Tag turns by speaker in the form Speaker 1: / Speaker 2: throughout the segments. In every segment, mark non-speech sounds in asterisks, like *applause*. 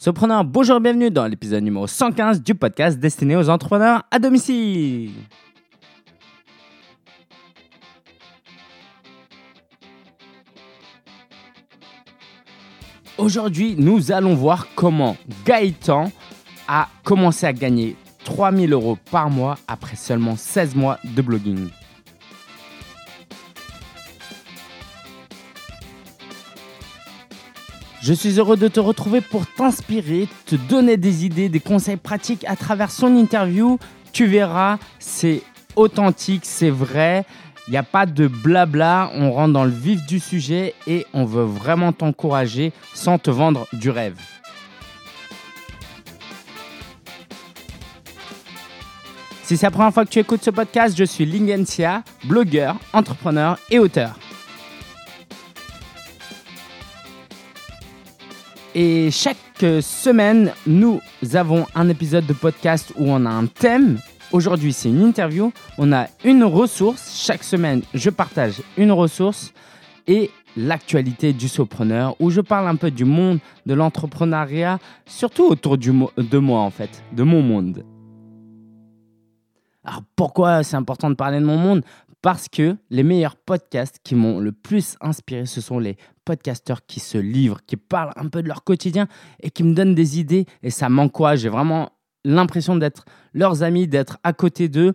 Speaker 1: Sopreneur, bonjour et bienvenue dans l'épisode numéro 115 du podcast destiné aux entrepreneurs à domicile. Aujourd'hui, nous allons voir comment Gaëtan a commencé à gagner 3000 euros par mois après seulement 16 mois de blogging. Je suis heureux de te retrouver pour t'inspirer, te donner des idées, des conseils pratiques à travers son interview. Tu verras, c'est authentique, c'est vrai. Il n'y a pas de blabla, on rentre dans le vif du sujet et on veut vraiment t'encourager sans te vendre du rêve. Si c'est la première fois que tu écoutes ce podcast, je suis Lingensia, blogueur, entrepreneur et auteur. Et chaque semaine, nous avons un épisode de podcast où on a un thème. Aujourd'hui, c'est une interview. On a une ressource. Chaque semaine, je partage une ressource et l'actualité du sopreneur où je parle un peu du monde de l'entrepreneuriat, surtout autour du de moi en fait, de mon monde. Alors pourquoi c'est important de parler de mon monde? Parce que les meilleurs podcasts qui m'ont le plus inspiré, ce sont les podcasteurs qui se livrent, qui parlent un peu de leur quotidien et qui me donnent des idées. Et ça m'encourage. J'ai vraiment l'impression d'être leurs amis, d'être à côté d'eux,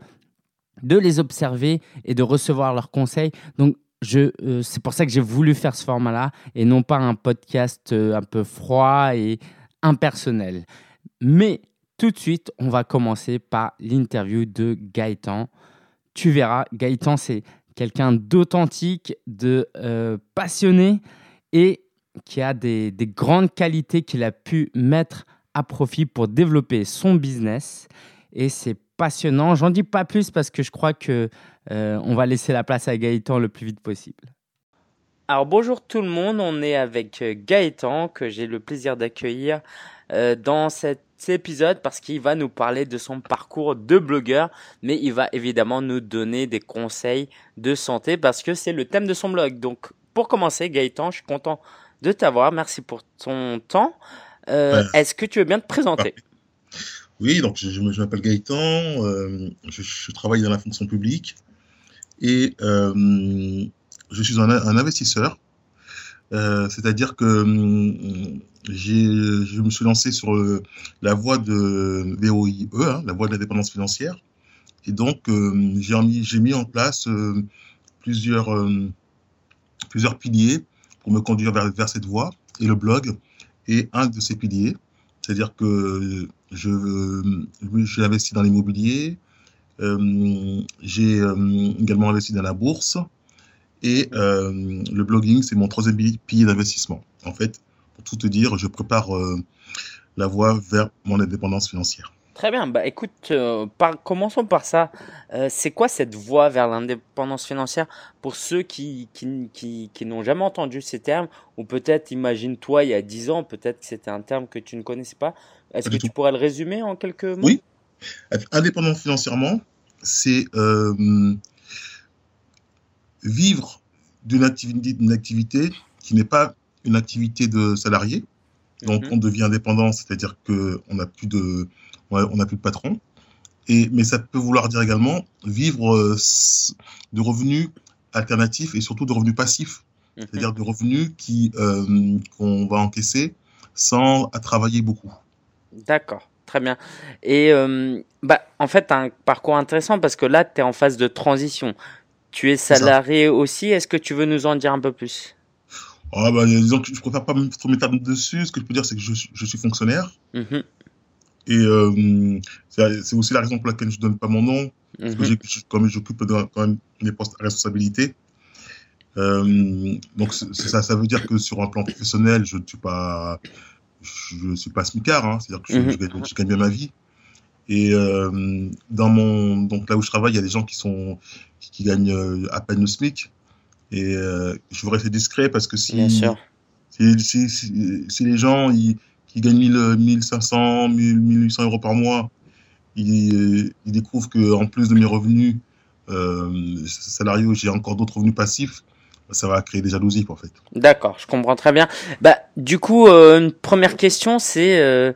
Speaker 1: de les observer et de recevoir leurs conseils. Donc, euh, c'est pour ça que j'ai voulu faire ce format-là et non pas un podcast euh, un peu froid et impersonnel. Mais tout de suite, on va commencer par l'interview de Gaëtan. Tu verras, Gaëtan, c'est quelqu'un d'authentique, de euh, passionné et qui a des, grandes qualités qu'il a pu mettre à profit pour développer son business. Et c'est passionnant. J'en dis pas plus parce que je crois que euh, on va laisser la place à Gaëtan le plus vite possible. Alors bonjour tout le monde, on est avec euh, Gaëtan que j'ai le plaisir d'accueillir dans cet épisode parce qu'il va nous parler de son parcours de blogueur, mais il va évidemment nous donner des conseils de santé parce que c'est le thème de son blog. Donc pour commencer, Gaëtan, je suis content de t'avoir. Merci pour ton temps. Euh, est-ce que tu veux bien te présenter?
Speaker 2: Oui, donc je, m'appelle Gaëtan, euh, je, travaille dans la fonction publique et euh, je suis un, investisseur. C'est-à-dire que je me suis lancé sur la voie de VOIE, hein, la voie de l'indépendance financière. Et donc, j'ai mis, en place plusieurs piliers pour me conduire vers, cette voie. Et le blog est un de ces piliers. C'est-à-dire que j'ai investi dans l'immobilier, euh, j'ai euh, également investi dans la bourse et euh, le blogging, c'est mon troisième pilier d'investissement. En fait, pour tout te dire, je prépare la voie vers mon indépendance financière.
Speaker 1: Très bien. Bah, écoute, euh, commençons par ça. Euh, c'est quoi cette voie vers l'indépendance financière pour ceux qui, qui, qui, n'ont jamais entendu ces termes ou peut-être, imagine-toi, il y a 10 ans, peut-être que c'était un terme que tu ne connaissais pas. Est-ce que tu pourrais le résumer en quelques mots?
Speaker 2: Oui. Indépendant financièrement, c'est euh, vivre d'une activité, activité qui n'est pas une activité de salarié. Donc, mhm. on devient indépendant, c'est-à-dire qu'on n'a plus de on plus de patron. Et, mais ça peut vouloir dire également vivre euh, de revenus alternatifs et surtout de revenus passifs, mhm. c'est-à-dire de revenus qui euh, qu'on va encaisser sans à travailler beaucoup.
Speaker 1: D'accord, très bien. Et euh, bah, en fait, un parcours intéressant parce que là, tu es en phase de transition. Tu es salarié aussi. Est-ce que tu veux nous en dire un peu plus?
Speaker 2: Ah bah, disons que je préfère pas trop m'étaler dessus. Ce que je peux dire, c'est que je, je suis fonctionnaire. Mhm. Et euh, c'est aussi la raison pour laquelle je ne donne pas mon nom, parce que mhm. comme j'occupe quand même des postes à responsabilité. Euh, donc ça, ça veut dire que sur un plan professionnel, je ne suis pas, je suis pas smicard, hein, c'est-à-dire que je, mhm. je, gagne bien ma vie. Et euh, dans mon, donc là où je travaille, il y a des gens qui sont, qui, gagnent euh, à peine le SMIC. Et euh, je voudrais rester discret parce que si, si, si, si, si les gens ils, qui gagne 1500, 1800 euros par mois, il, il découvre qu'en plus de mes revenus euh, salariaux, j'ai encore d'autres revenus passifs, ça va créer des jalousies en fait.
Speaker 1: D'accord, je comprends très bien. Bah, du coup, une première question, c'est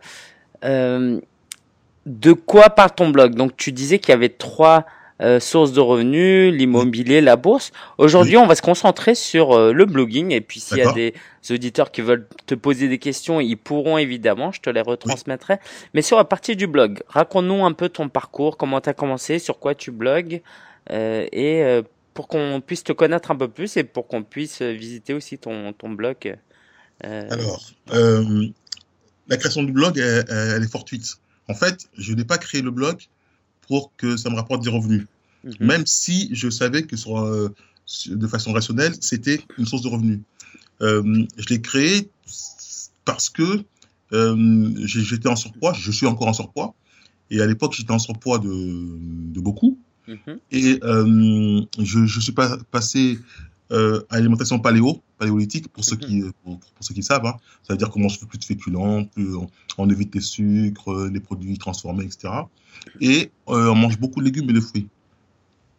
Speaker 1: de quoi parle ton blog? Donc, tu disais qu'il y avait trois euh, sources de revenus, l'immobilier, la bourse. Aujourd'hui, on va se concentrer sur euh, le blogging. Et puis, s'il y a des auditeurs qui veulent te poser des questions, ils pourront évidemment, je te les retransmettrai. Mais sur la partie du blog, raconte-nous un peu ton parcours, comment tu as commencé, sur quoi tu blogues, euh, et pour qu'on puisse te connaître un peu plus et pour qu'on puisse visiter aussi ton, ton blog.
Speaker 2: Alors, la création du blog, elle est fortuite. En fait, je n'ai pas créé le blog pour que ça me rapporte des revenus. Mhm. Même si je savais que sur, euh, de façon rationnelle, c'était une source de revenus. Euh, je l'ai créé parce que euh, j'étais en surpoids, je suis encore en surpoids. Et à l'époque, j'étais en surpoids de, de beaucoup. Mhm. Et je, je suis pas passé euh, alimentation paléo, paléolithique, pour ceux qui, mhm. pour, ceux qui savent. Hein. Ça veut dire qu'on mange plus de féculents, plus, on, évite les sucres, les produits transformés, etc. Et euh, on mange beaucoup de légumes et de fruits.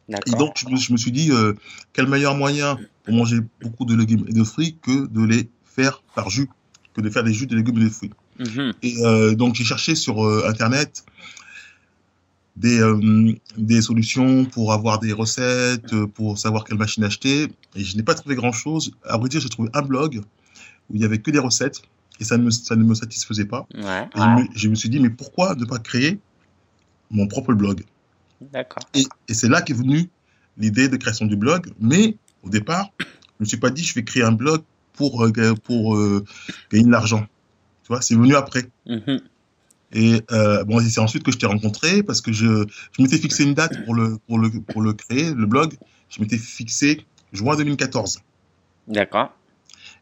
Speaker 2: Et donc, je me, je me suis dit, euh, quel meilleur moyen pour manger beaucoup de légumes et de fruits que de les faire par jus, que de faire des jus de légumes et de fruits. Mhm. Et euh, donc, j'ai cherché sur euh, Internet des, euh, des solutions pour avoir des recettes, euh, pour savoir quelle machine acheter. Et je n'ai pas trouvé grand-chose. À vrai dire, j'ai trouvé un blog où il y avait que des recettes et ça ne me, ça ne me satisfaisait pas.
Speaker 1: Ouais,
Speaker 2: Je, me, suis dit, mais pourquoi ne pas créer mon propre blog?
Speaker 1: D'accord.
Speaker 2: Et, et c'est là qu'est venue l'idée de création du blog. Mais au départ, je ne me suis pas dit, je vais créer un blog pour, euh, pour gagner de l'argent. Tu vois, c'est venu après. Mm et euh, bon, c'est ensuite que je t'ai rencontré parce que je, je m'étais fixé une date pour le, pour, le, pour le créer, le blog. Je m'étais fixé juin 2014.
Speaker 1: D'accord.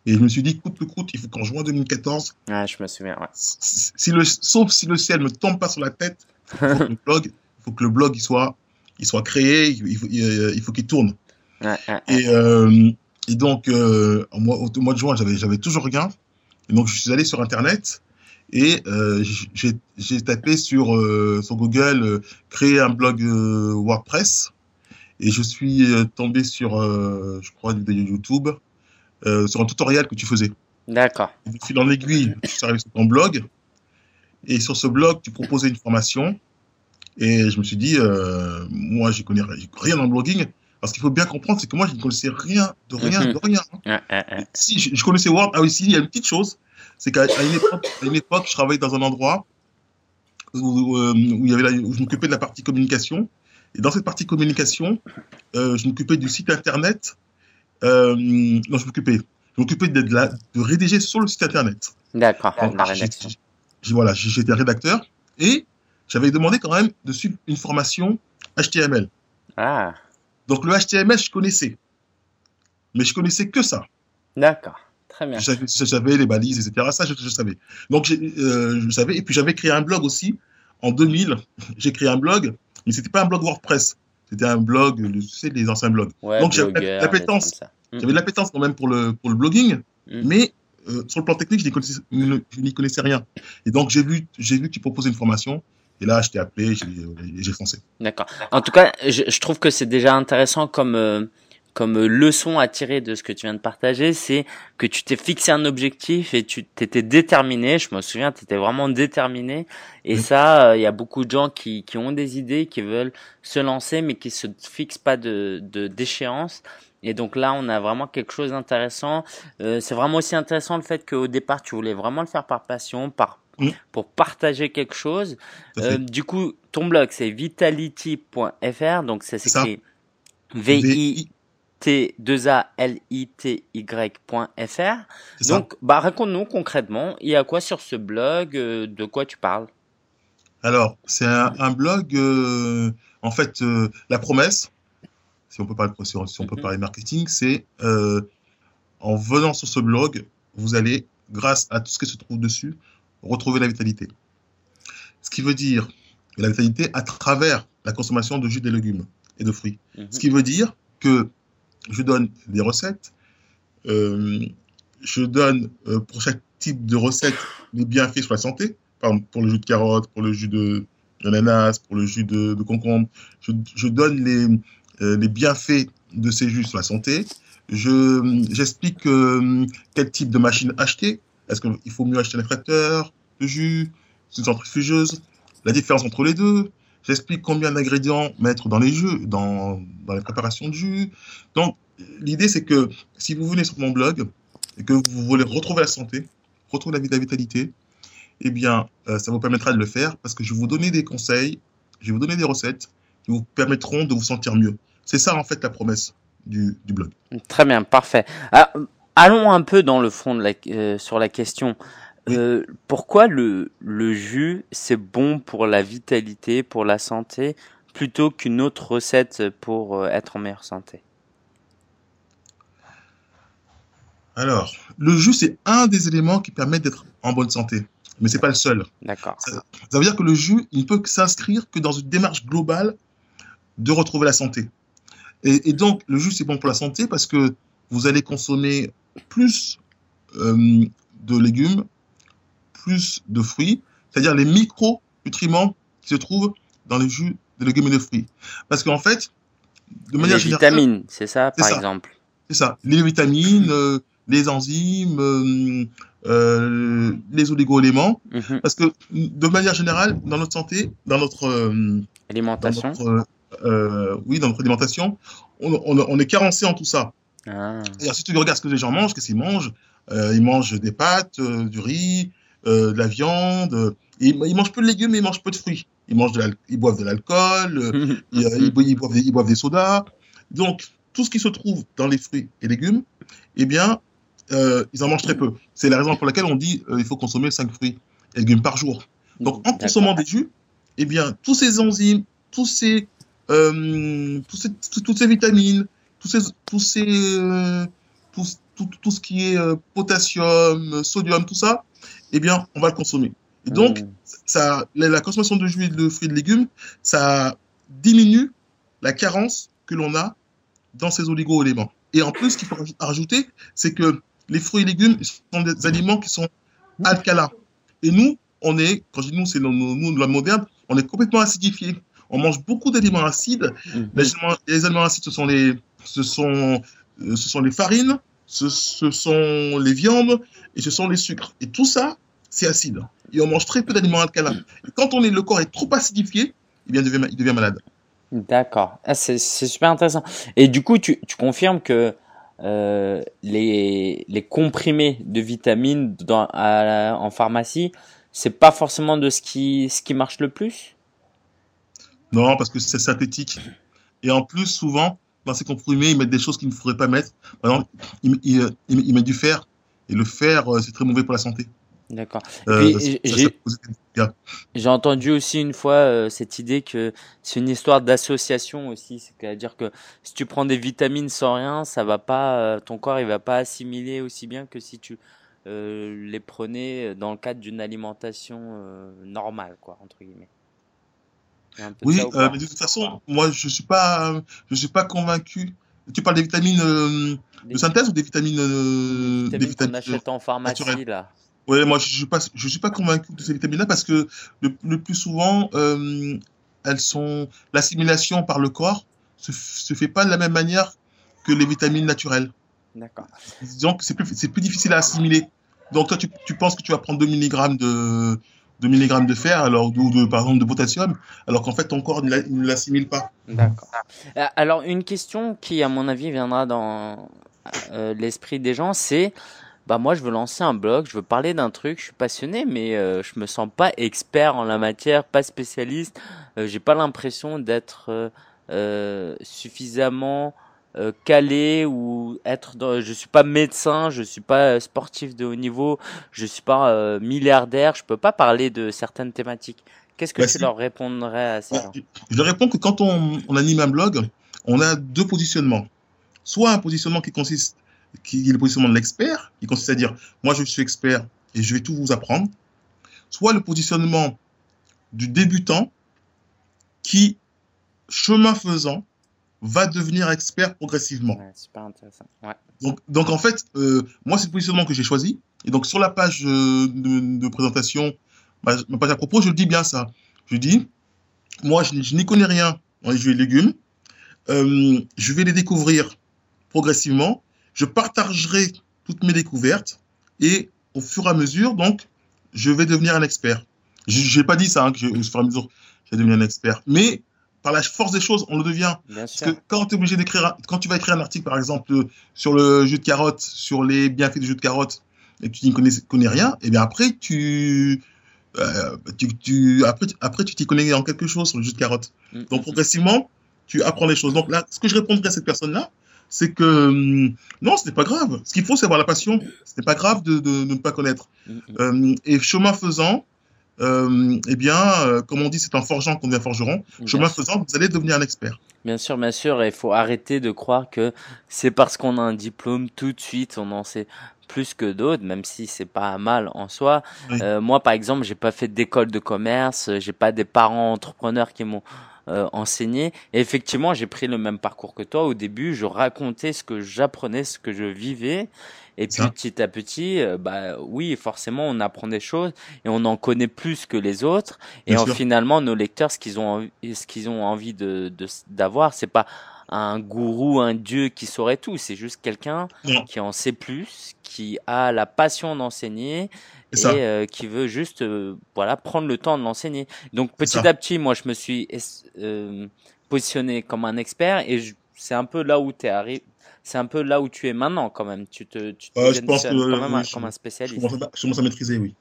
Speaker 2: Et je me suis dit, coûte que coûte, il faut qu'en juin 2014.
Speaker 1: Ah, je me souviens, ouais.
Speaker 2: Si le, sauf si le ciel ne me tombe pas sur la tête, faut le blog, il faut que le blog il soit, il soit créé, il faut, il faut qu'il tourne. Et, euh, et donc, euh, au, mois, au mois de juin, j'avais, j'avais toujours rien. Et donc, je suis allé sur Internet et euh, j'ai tapé sur, euh, sur Google euh, créer un blog WordPress et je suis tombé sur, je crois, YouTube sur un tutoriel que tu faisais.
Speaker 1: D'accord.
Speaker 2: De fil en aiguille, je suis arrivé sur ton blog et sur ce blog, tu proposais une formation et je me suis dit, moi, je connais rien en blogging. Parce qu'il faut bien comprendre, c'est que moi, je ne connaissais rien, de rien, de rien.
Speaker 1: Hein.
Speaker 2: Si, je, je, connaissais Word. Ah oui, si, il y a une petite chose c'est qu'à une époque, une époque, je travaillais dans un endroit où, euh, où, il y avait où je m'occupais de la partie communication. Et dans cette partie communication, euh, je m'occupais du site internet. Euh, non, je m'occupais. Je m'occupais de, de, de, rédiger sur le site internet.
Speaker 1: D'accord, la rédaction.
Speaker 2: Voilà, j'étais rédacteur et j'avais demandé quand même de suivre une formation HTML.
Speaker 1: Ah.
Speaker 2: Donc le HTML, je connaissais. Mais je connaissais que ça.
Speaker 1: D'accord. Très bien.
Speaker 2: Je savais les balises, etc. Ça, je, je savais. Donc, euh, je savais. Et puis, j'avais créé un blog aussi. En 2000, *laughs* j'ai créé un blog, mais c'était pas un blog WordPress. C'était un blog, tu sais, les anciens blogs.
Speaker 1: Ouais,
Speaker 2: Donc, j'avais l'appétence. J'avais l'appétence quand même pour le, pour le blogging, mm. mais euh, sur le plan technique, je n'y connaissais, rien. Et donc, j'ai vu, j'ai vu qu'ils proposaient une formation. Et là, je t'ai appelé, j'ai foncé.
Speaker 1: D'accord. En tout cas, je, je trouve que c'est déjà intéressant comme euh, comme leçon à tirer de ce que tu viens de partager, c'est que tu t'es fixé un objectif et tu t'étais déterminé. Je me souviens, tu étais vraiment déterminé. Et ça, euh, il y a beaucoup de gens qui, qui ont des idées, qui veulent se lancer, mais qui se fixent pas de d'échéance. Et donc là, on a vraiment quelque chose d'intéressant. Euh, c'est vraiment aussi intéressant le fait qu'au départ, tu voulais vraiment le faire par passion, par pour partager quelque chose. Euh, du coup, ton blog, c'est vitality.fr, donc ça s'écrit V-I t2a-l-i-t-y.fr. Donc, bah, raconte-nous concrètement, il y a quoi sur ce blog, euh, de quoi tu parles?
Speaker 2: Alors, c'est un, blog, euh, en fait, euh, la promesse, si on peut parler, si on, si on peut mhm. parler marketing, c'est en venant sur ce blog, vous allez, grâce à tout ce qui se trouve dessus, retrouver la vitalité. Ce qui veut dire la vitalité à travers la consommation de jus et légumes et de fruits. Mhm. Ce qui veut dire que je donne des recettes. Euh, je donne euh, pour chaque type de recette les bienfaits sur la santé. Par exemple, pour le jus de carotte, pour le jus de d'ananas, pour le jus de, concombre. Je, donne les, euh, les bienfaits de ces jus sur la santé. Je j'explique quel type de machine acheter, Est-ce qu'il faut mieux acheter un extracteur de jus, une centrifugeuse? La différence entre les deux. J'explique combien d'ingrédients mettre dans les jus, dans, dans les préparations de jus. Donc, l'idée, c'est que si vous venez sur mon blog et que vous voulez retrouver la santé, retrouver la, vitalité, eh bien, euh, ça vous permettra de le faire parce que je vais vous donner des conseils, je vais vous donner des recettes qui vous permettront de vous sentir mieux. C'est ça, en fait, la promesse du, du blog.
Speaker 1: Très bien, parfait. Alors, allons un peu dans le fond la, euh, sur la question. Euh, pourquoi le, le jus, c'est bon pour la vitalité, pour la santé, plutôt qu'une autre recette pour euh, être en meilleure santé?
Speaker 2: Alors, le jus, c'est un des éléments qui permettent d'être en bonne santé, mais c'est pas le seul.
Speaker 1: D'accord.
Speaker 2: Ça, ça, veut dire que le jus, il ne peut s'inscrire que dans une démarche globale de retrouver la santé. Et, et donc, le jus, c'est bon pour la santé parce que vous allez consommer plus euh, de légumes, plus de fruits, c'est-à-dire les micronutriments qui se trouvent dans les jus de légumes et de fruits. Parce qu'en fait,
Speaker 1: de manière les générale. vitamines, c'est ça, par
Speaker 2: ça.
Speaker 1: exemple.
Speaker 2: C'est ça. Les vitamines, euh, les enzymes, euh, euh, les oligo-éléments. Mm -hmm. Parce que de manière générale, dans notre santé, dans notre
Speaker 1: alimentation,
Speaker 2: dans notre, oui, dans notre alimentation, on, on, on, est carencé en tout ça.
Speaker 1: Ah.
Speaker 2: Et si tu regardes ce que les gens mangent, qu'est-ce qu'ils mangent? Ils mangent des pâtes, du riz, euh, de la viande. Et, ils mangent peu de légumes, mais ils mangent peu de fruits. Ils, mangent de ils boivent de l'alcool, *laughs* ils, ils, boivent des, ils boivent des sodas. Donc, tout ce qui se trouve dans les fruits et légumes, eh bien, euh, ils en mangent très peu. C'est la raison pour laquelle on dit euh, il faut consommer 5 fruits et légumes par jour. Donc, en consommant des jus, eh bien, tous ces enzymes, tous ces, euh, tous ces, toutes ces vitamines, tous ces, tous ces, euh, tout, tout, tout, ce qui est euh, potassium, sodium, tout ça, eh bien, on va le consommer. Et donc, mmh. ça, la, la, consommation de jus, de fruits et de légumes, ça diminue la carence que l'on a dans ces oligo-éléments. Et en plus, ce qu'il faut rajouter, c'est que les fruits et légumes sont des aliments qui sont alcalins. Et nous, on est, quand je dis nous, c'est nous, nous, la moderne, on est complètement acidifié. On mange beaucoup d'aliments acides. Mmh. Les, aliments, les, aliments, acides, ce sont les, ce sont, ce sont les farines, ce, ce, sont les viandes et ce sont les sucres. Et tout ça, c'est acide. Et on mange très peu d'aliments alcalins. Et quand on est, le corps est trop acidifié, eh bien, il, devient, il devient malade.
Speaker 1: D'accord. Ah, c'est super intéressant. Et du coup, tu, tu confirmes que euh, les, les comprimés de vitamines dans, à, en pharmacie, c'est pas forcément de ce qui, ce qui marche le plus?
Speaker 2: Non, parce que c'est synthétique. Et en plus, souvent, dans ces comprimés, ils mettent des choses qu'il ne faudrait pas mettre. Par exemple, ils, ils, ils, ils mettent du fer. Et le fer, c'est très mauvais pour la santé.
Speaker 1: D'accord. Euh, J'ai entendu aussi une fois euh, cette idée que c'est une histoire d'association aussi, c'est-à-dire que si tu prends des vitamines sans rien, ça va pas, euh, ton corps il va pas assimiler aussi bien que si tu euh, les prenais dans le cadre d'une alimentation normale, quoi, entre guillemets.
Speaker 2: Oui, mais de toute façon, moi je suis pas, je suis pas convaincu. Tu parles des vitamines des... de synthèse ou des vitamines,
Speaker 1: vitamines, des vitamines qu'on achète en pharmacie naturelles? là
Speaker 2: oui, moi, je ne suis, pas, je suis pas convaincu de ces vitamines-là parce que le, le, plus souvent, euh, elles sont l'assimilation par le corps se, se fait pas de la même manière que les vitamines naturelles.
Speaker 1: D'accord.
Speaker 2: Disons que c'est plus, c'est plus difficile à assimiler. Donc, toi, tu, tu penses que tu vas prendre 2 mg de, 2 mg de fer, alors, ou de, par exemple de potassium, alors qu'en fait, ton corps ne l'assimile pas.
Speaker 1: D'accord. Alors, une question qui, à mon avis, viendra dans euh, l'esprit des gens, c'est bah moi je veux lancer un blog, je veux parler d'un truc, je suis passionné, mais euh, je me sens pas expert en la matière, pas spécialiste. Euh, J'ai pas l'impression d'être euh, euh suffisamment euh, calé ou être. Dans, je suis pas médecin, je suis pas sportif de haut niveau, je suis pas milliardaire, je peux pas parler de certaines thématiques. Qu'est-ce que bah, tu leur répondrais à ces
Speaker 2: bah, Je réponds que quand on, on anime un blog, on a deux positionnements. Soit un positionnement qui consiste qui est le positionnement de l'expert, qui consiste à dire moi je suis expert et je vais tout vous apprendre, soit le positionnement du débutant qui, chemin faisant, va devenir expert progressivement.
Speaker 1: Ouais, super intéressant. Ouais.
Speaker 2: Donc, donc en fait, euh, moi c'est le positionnement que j'ai choisi. Et donc sur la page euh, de, de, présentation, ma, ma, page à propos, je dis bien ça. Je dis, moi je, je n'y connais rien dans les jus et légumes. Euh, je vais les découvrir progressivement je partagerai toutes mes découvertes et au fur et à mesure, donc, je vais devenir un expert. Je n'ai pas dit ça, hein, que je, au fur et à mesure, je vais devenir un expert. Mais par la force des choses, on le devient. Parce que quand tu es obligé d'écrire, quand tu vas écrire un article, par exemple, sur le jus de carotte, sur les bienfaits du jus de carotte, et que tu n'y connais, connais, rien, et eh bien après, tu, euh, tu, tu, après, après, tu t'y connais en quelque chose sur le jus de carotte. Mm. Donc, progressivement, tu apprends les choses. Donc, là, ce que je répondrais à cette personne-là, c'est que hum, non, ce n'est pas grave. Ce qu'il faut, c'est avoir la passion. Ce n'est pas grave de, de, de, ne pas connaître. Mm, mm. Euh, et chemin faisant, euh, eh bien, euh, comme on dit, c'est en forgeant qu'on devient forgeron. Chemin faisant, vous allez devenir un expert.
Speaker 1: Bien sûr, bien sûr. Il faut arrêter de croire que c'est parce qu'on a un diplôme tout de suite, on en sait plus que d'autres, même si c'est pas mal en soi. Euh, moi, par exemple, j'ai pas fait d'école de commerce, j'ai pas des parents entrepreneurs qui m'ont euh, enseigné. Et effectivement, j'ai pris le même parcours que toi. Au début, je racontais ce que j'apprenais, ce que je vivais. Et puis petit à petit, euh, bah oui, forcément, on apprend des choses et on en connaît plus que les autres. Et finalement, nos lecteurs, ce qu'ils ont, ce qu'ils ont envie de d'avoir, c'est pas un gourou, un dieu qui saurait tout. C'est juste quelqu'un qui en sait plus, qui a la passion d'enseigner et euh, qui veut juste euh, voilà prendre le temps de l'enseigner. Donc petit à petit, moi, je me suis euh, positionné comme un expert et c'est un peu là où tu es arrivé. C'est un peu là où tu es maintenant quand même. Tu te, tu te
Speaker 2: je pense que, quand même comme un spécialiste. Je commence, à, maîtriser, oui.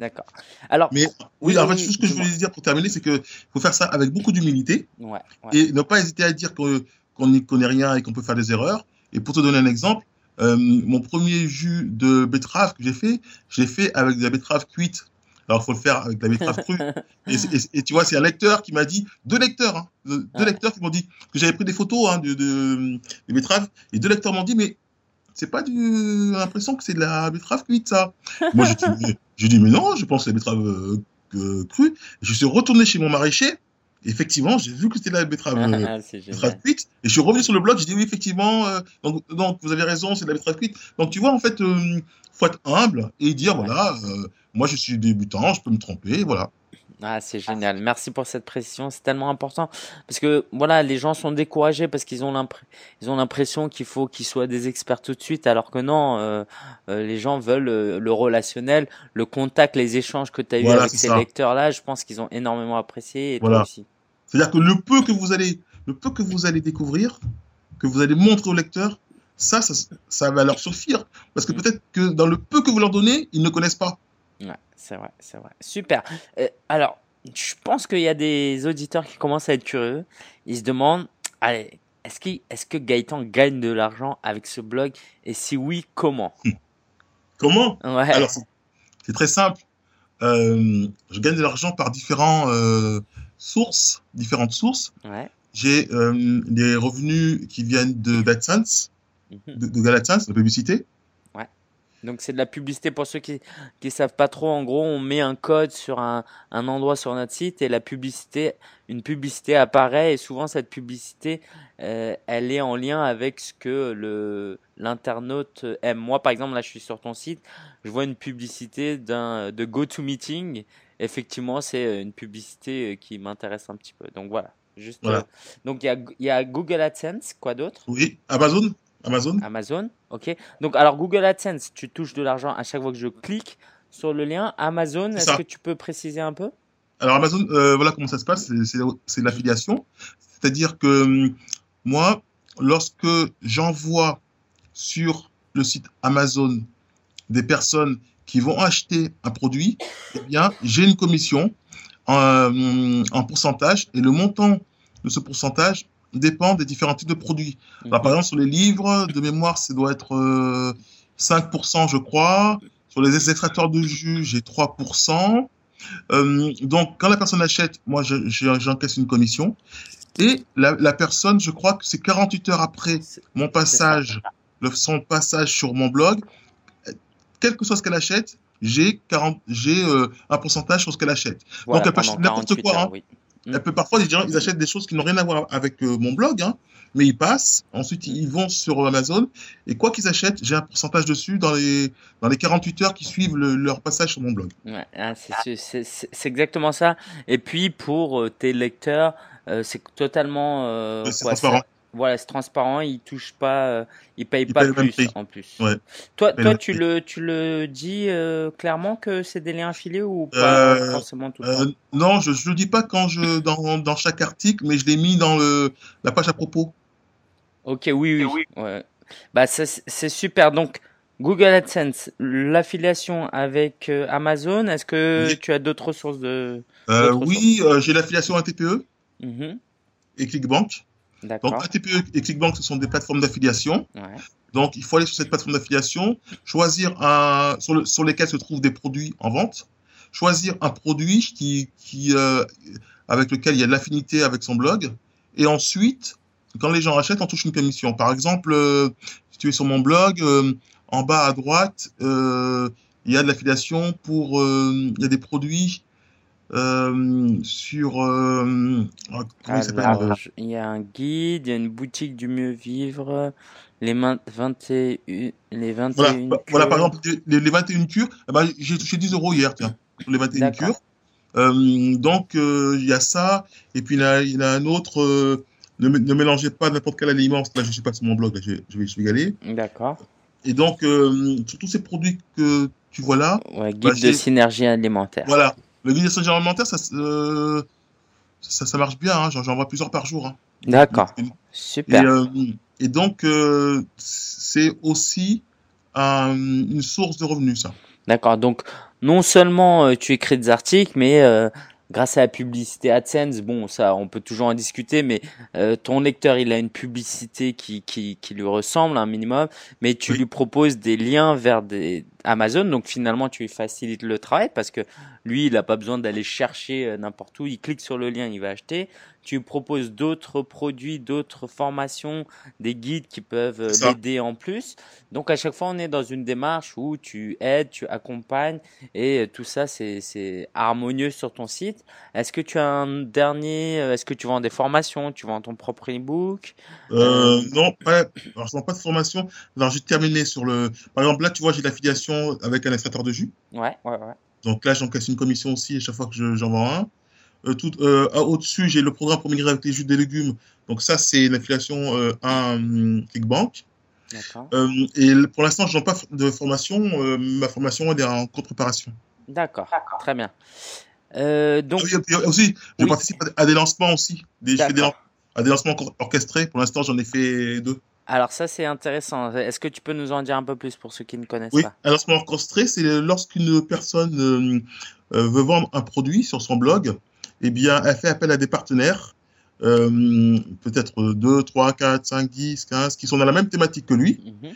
Speaker 1: D'accord. Alors,
Speaker 2: mais oui, en fait, tout ce que je voulais dire pour terminer, c'est qu'il faut faire ça avec beaucoup d'humilité ouais, et ne pas hésiter à dire que qu'on n'y connaît rien et qu'on peut faire des erreurs. Et pour te donner un exemple, euh, mon premier jus de betterave que j'ai fait, j'ai fait avec de la betterave cuite. Alors, il faut le faire avec de la betterave crue. Et, tu vois, c'est un lecteur qui m'a dit, deux lecteurs, hein, deux, lecteurs qui m'ont dit que j'avais pris des photos hein, de, de, betteraves. Et deux lecteurs m'ont dit, mais c'est pas du l'impression que c'est de la betterave cuite, ça. Moi, j'ai dit, mais non, je pense que c'est la betterave euh, crue. Je suis retourné chez mon maraîcher effectivement, j'ai vu que c'était la betterave, euh, cuite. Et je suis revenu sur le blog, j'ai dit oui, effectivement, euh, donc, donc, vous avez raison, c'est de la betterave cuite. Donc tu vois, en fait, euh, faut être humble et dire, voilà, euh, moi je suis débutant, je peux me tromper, voilà.
Speaker 1: Ah, c'est génial. Merci pour cette précision. C'est tellement important parce que voilà, les gens sont découragés parce qu'ils ont l'impression qu'il faut qu'ils soient des experts tout de suite, alors que non, euh, les gens veulent le relationnel, le contact, les échanges que tu as eu avec ces lecteurs-là. Je pense qu'ils ont énormément apprécié et toi aussi.
Speaker 2: C'est-à-dire que le peu que vous allez, le peu que vous allez découvrir, que vous allez montrer aux lecteurs, ça, ça, va leur suffire. Parce que mm. peut-être que dans le peu que vous leur donnez, ils ne connaissent pas.
Speaker 1: Ouais, c'est vrai, c'est vrai. Super. Euh, alors, je pense qu'il y a des auditeurs qui commencent à être curieux. Ils se demandent, allez, est-ce, est que Gaëtan gagne de l'argent avec ce blog? Et si oui, comment?
Speaker 2: Hum. Comment? Ouais. Alors, c'est très simple. Euh, je gagne de l'argent par différents euh, sources, différentes sources. J'ai euh, des revenus qui viennent de d'AdSense, mhm. de, de de la publicité.
Speaker 1: Donc c'est de la publicité pour ceux qui qui savent pas trop. En gros, on met un code sur un, un endroit sur notre site et la publicité, une publicité apparaît et souvent cette publicité, euh, elle est en lien avec ce que le l'internaute aime. Moi, par exemple, là, je suis sur ton site, je vois une publicité d'un de GoToMeeting effectivement, c'est euh, une publicité euh, qui m'intéresse un petit peu. Donc voilà. Juste, euh, donc il y a, y a, Google AdSense, quoi d'autre?
Speaker 2: Oui, Amazon? Amazon.
Speaker 1: Amazon, ok. Donc alors Google AdSense, tu touches de l'argent à chaque fois que je clique sur le lien. Amazon, est-ce que tu peux préciser un peu?
Speaker 2: Alors Amazon, voilà comment ça se passe, c'est l'affiliation. C'est-à-dire que hum, moi, lorsque j'envoie sur le site Amazon des personnes qui vont acheter un produit, eh bien, j'ai une commission en, en, pourcentage et le montant de ce pourcentage dépend des différents types de produits. par exemple, sur les livres, de mémoire, ça doit être 5%, euh, je crois. Sur les extracteurs de jus, j'ai 3%. Euh, donc, quand la personne achète, moi, j'encaisse une commission. Et la, la, personne, je crois que c'est 48 heures après mon passage, le, son passage sur mon blog, quel que soit ce qu'elle achète, j'ai euh, un pourcentage sur ce qu'elle achète. Donc elle peut acheter n'importe quoi. Hein. Peut parfois des gens ils achètent des choses qui n'ont rien à voir avec euh, mon blog, hein, mais ils passent. Ensuite ils vont sur Amazon et quoi qu'ils achètent, j'ai un pourcentage dessus dans les dans les 48 heures qui suivent leur passage sur mon blog.
Speaker 1: Ouais, ah, c'est exactement ça. Et puis pour euh, tes lecteurs, c'est totalement
Speaker 2: transparent.
Speaker 1: Voilà, c'est transparent, il touche pas, euh, il paye pas plus en plus. Toi, toi tu le, tu le dis euh, clairement que c'est des liens affiliés ou pas euh, forcément tout le temps?
Speaker 2: Non, je, ne le dis pas quand je *laughs* dans, dans chaque article, mais je l'ai mis dans le la page à propos.
Speaker 1: Ok, oui, oui. Ouais. Bah, c'est super. Donc, Google AdSense, l'affiliation avec Amazon, est-ce que tu as d'autres sources de
Speaker 2: Oui, j'ai l'affiliation à TPE mhm. et ClickBank. Donc ATPE et ClickBank, ce sont des plateformes d'affiliation. Donc il faut aller sur cette plateforme d'affiliation, choisir un sur, sur lesquels se trouvent des produits en vente, choisir un produit qui, qui euh, avec lequel il y a de l'affinité avec son blog, et ensuite quand les gens achètent, on touche une commission. Par exemple, euh, si tu es sur mon blog, euh, en bas à droite, il y a de l'affiliation pour il y a des produits euh, sur. Euh,
Speaker 1: oh, euh, il y a un guide, il y a une boutique du mieux vivre, les, 21, les 21
Speaker 2: voilà, bah, voilà, par exemple, les, 21 cures, eh ben, j'ai touché 10 euros hier, tiens, pour les 21 cures. donc, il y a ça, et puis il y, a, il y a un autre. Ne, ne, mélangez pas n'importe quel aliment, là je suis pas sur mon blog, je, je, vais, je vais y aller.
Speaker 1: D'accord.
Speaker 2: Et donc, sur tous ces produits que tu vois là.
Speaker 1: Ouais, guide bah, de synergie alimentaire.
Speaker 2: Voilà, de alimentaire, ça, euh, ça, ça, marche bien. Hein. J'en vois plusieurs par jour. Hein.
Speaker 1: D'accord. Super.
Speaker 2: Et, euh, et donc, euh, c'est aussi une source de revenus, ça.
Speaker 1: D'accord. Donc, non seulement tu écris des articles, mais grâce à la publicité AdSense, bon, ça, on peut toujours en discuter, mais euh, ton lecteur, il a une publicité qui, qui, qui lui ressemble un minimum, mais tu lui proposes des liens vers des Amazon, donc finalement, tu lui facilites le travail parce que lui, il n'a pas besoin d'aller chercher euh, n'importe où, il clique sur le lien, il va acheter. Tu proposes d'autres produits, d'autres formations, des guides qui peuvent euh, l'aider en plus. Donc à chaque fois, on est dans une démarche où tu aides, tu accompagnes et tout ça, c'est harmonieux sur ton site. Est-ce que tu as un dernier, euh, est-ce que tu vends des formations, tu vends ton propre e-book?
Speaker 2: Euh, Non, pas, alors je vends pas de formation. Alors j'ai terminé sur le, par exemple là, tu vois, j'ai l'affiliation avec un extracteur de jus.
Speaker 1: Ouais, ouais, ouais.
Speaker 2: Donc là, j'encaisse une commission aussi à chaque fois que j'en vends un. Euh, tout euh, au-dessus, j'ai le programme pour migrer avec les jus des légumes. Donc ça, c'est une affiliation euh, à ClickBank. Euh, et pour l'instant, je n'ai pas de formation. ma formation est en court-préparation.
Speaker 1: D'accord, très bien. donc...
Speaker 2: Ah aussi, je participe à des lancements aussi. Des, des, à des lancements orchestrés. Pour l'instant, j'en ai fait deux.
Speaker 1: Alors ça, c'est intéressant. Est-ce que tu peux nous en dire un peu plus pour ceux qui ne connaissent
Speaker 2: oui.
Speaker 1: pas?
Speaker 2: Un lancement orchestré, c'est lorsqu'une personne veut vendre un produit sur son blog eh bien, elle fait appel à des partenaires, euh, peut-être 2, 3, 4, 5, 10, 15, qui sont dans la même thématique que lui, mhm.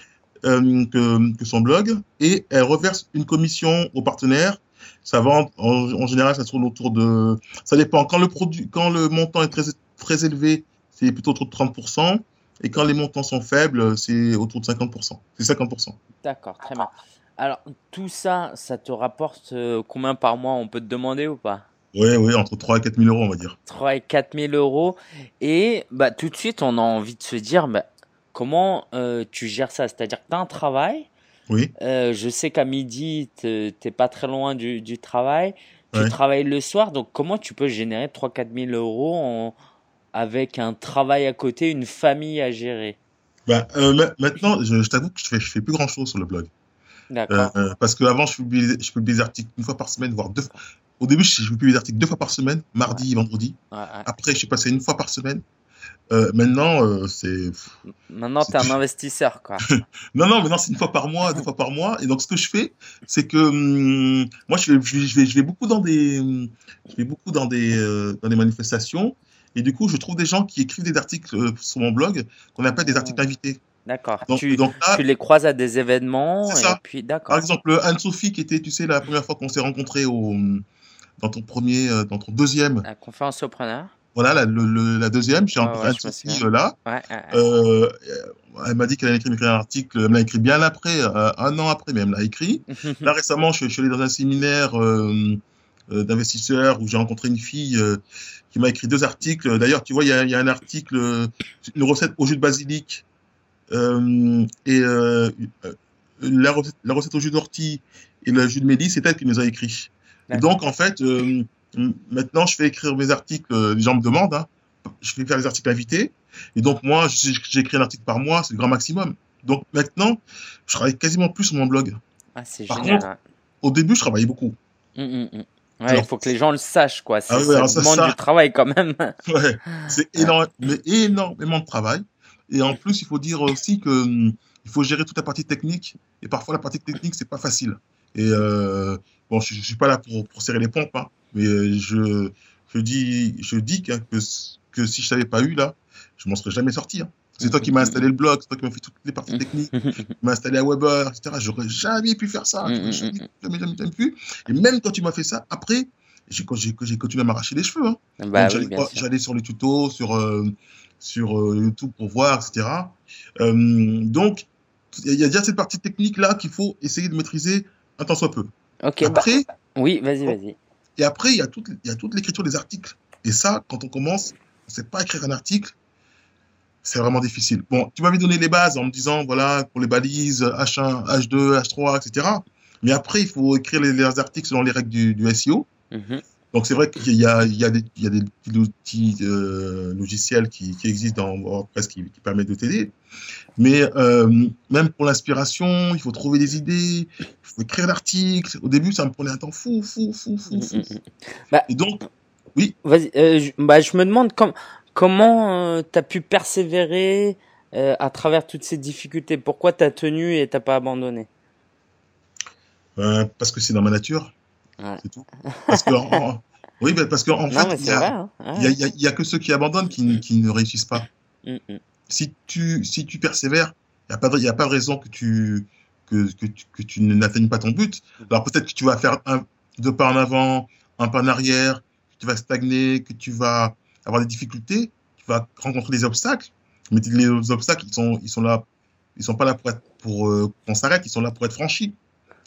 Speaker 2: euh, que, que, son blog, et elle reverse une commission aux partenaires. Ça va, en, général, ça tourne autour de... Ça dépend. Quand le, produit, quand le montant est très, très élevé, c'est plutôt autour de 30%. Et quand les montants sont faibles, c'est autour de 50%. C'est 50%.
Speaker 1: D'accord, très bien. Alors, tout ça, ça te rapporte euh, combien par mois On peut te demander ou pas?
Speaker 2: Oui, oui, entre 3 et 4 000 euros, on va dire.
Speaker 1: 3 et 4 000 euros. Et bah, tout de suite, on a envie de se dire bah, comment euh, tu gères ça? C'est-à-dire que tu as un travail.
Speaker 2: Oui.
Speaker 1: Euh, je sais qu'à midi, tu n'es pas très loin du, du travail. Tu travailles le soir. Donc, comment tu peux générer 3 4 000 euros en, avec un travail à côté, une famille à gérer
Speaker 2: bah, euh, Maintenant, je, je t'avoue que je fais, je fais plus grand-chose sur le blog.
Speaker 1: D'accord.
Speaker 2: Euh, parce qu'avant, je publiais, je publiais des articles une fois par semaine, voire deux fois. Au début, je publiais des articles deux fois par semaine, mardi et vendredi. Après, je suis passé une fois par semaine. Euh, maintenant, euh, c'est.
Speaker 1: Maintenant, tu es un investisseur, quoi. *laughs*
Speaker 2: non, non, maintenant, c'est une fois par mois, deux fois par mois. Et donc, ce que je fais, c'est que hum, moi, je vais, je, vais, je vais beaucoup dans des, hum, je vais beaucoup dans des, euh, dans des manifestations. Et du coup, je trouve des gens qui écrivent des articles sur mon blog qu'on appelle des articles invités.
Speaker 1: D'accord. Tu, tu, les croises à des événements. Et puis, d'accord.
Speaker 2: Par exemple, Anne-Sophie, qui était, tu sais, la première fois qu'on s'est rencontrés au, dans ton premier, euh, dans ton deuxième.
Speaker 1: La conférence surpreneur.
Speaker 2: Voilà, la, le, la deuxième, j'ai rencontré ouais, là. Ouais, euh, elle m'a dit qu'elle allait écrire, un article, elle m'a écrit bien après, euh, un an après, mais elle l'a écrit. *laughs* là, récemment, je, suis allé dans un séminaire euh, euh d'investisseurs où j'ai rencontré une fille qui m'a écrit deux articles. D'ailleurs, tu vois, il y a, y a, un article, une recette au jus de basilic et la recette, la, recette, au jus d'ortie et le jus de mélisse, c'est elle qui nous a écrit donc, en fait, euh, maintenant, je fais écrire mes articles, euh, les gens me demandent, hein, je fais faire les articles invités. Et donc, moi, j'écris un article par mois, c'est le grand maximum. Donc, maintenant, je travaille quasiment plus sur mon blog.
Speaker 1: Ah, c'est génial.
Speaker 2: au début, je travaillais beaucoup.
Speaker 1: Hum, hum, Ouais, il faut que les gens le sachent, quoi. Ah ça, demande du travail quand même. *laughs*
Speaker 2: Ouais, c'est énorme, mais énormément de travail. Et en plus, il faut dire aussi que hum, il faut gérer toute la partie technique. Et parfois, la partie technique, c'est pas facile. Et euh, bon, je, je, suis pas là pour, pour serrer les pompes, hein, mais je, je dis, je dis que, que si je t'avais pas eu là, je m'en serais jamais sorti. Hein. C'est toi qui m'as installé le blog, c'est toi qui m'as fait toutes les parties techniques, *laughs* tu m'as installé à Weber, etc. J'aurais jamais pu faire ça, jamais, jamais, jamais, jamais pu. Et même quand tu m'as fait ça, après, j'ai continué à m'arracher les cheveux. Hein.
Speaker 1: Bah,
Speaker 2: J'allais sur les tutos, sur, euh, sur euh, YouTube pour voir, etc. Euh, donc, il y a déjà cette partie technique là qu'il faut essayer de maîtriser un tant soit peu.
Speaker 1: Ok. Bah, après, oui, vas-y, vas-y.
Speaker 2: Et après, il y a toute, il y a toute l'écriture des articles. Et ça, quand on commence, on ne sait pas écrire un article, c'est vraiment difficile. Bon, tu m'avais donné les bases en me disant, voilà, pour les balises, H1, H2, H3, etc. Mais après, il faut écrire les, articles selon les règles du, du SEO. Mm-hmm. Donc, c'est vrai qu'il y y, a des, il y a des outils euh, logiciels qui, qui, existent dans WordPress qui, qui permettent de t'aider. Mais euh, même pour l'inspiration, il faut trouver des idées, il faut écrire l'article. Au début, ça me prenait un temps fou, fou, fou, fou, fou.
Speaker 1: Bah, Et donc, oui. Vas-y, euh, je, bah, je me demande com comment euh, tu as pu persévérer euh, à travers toutes ces difficultés? Pourquoi tu as tenu et t'as pas abandonné?
Speaker 2: Euh, Parce que c'est dans ma nature. Ouais. C'est tout. Parce que, en, oui, bah, parce qu'en fait, il y, hein. y, a, que ceux qui abandonnent qui, qui ne réussissent pas. Mm, mm. Si tu, si tu persévères, il n'y a, pas de, y a pas de raison que tu, que, que que tu n'atteignes pas ton but. Alors peut-être que tu vas faire un, deux pas en avant, un pas en arrière, tu vas stagner, que tu vas avoir des difficultés, tu vas rencontrer des obstacles, mais les obstacles, ils sont, ils sont là, ils sont pas là pour, euh, qu'on s'arrête, ils sont là pour être franchis.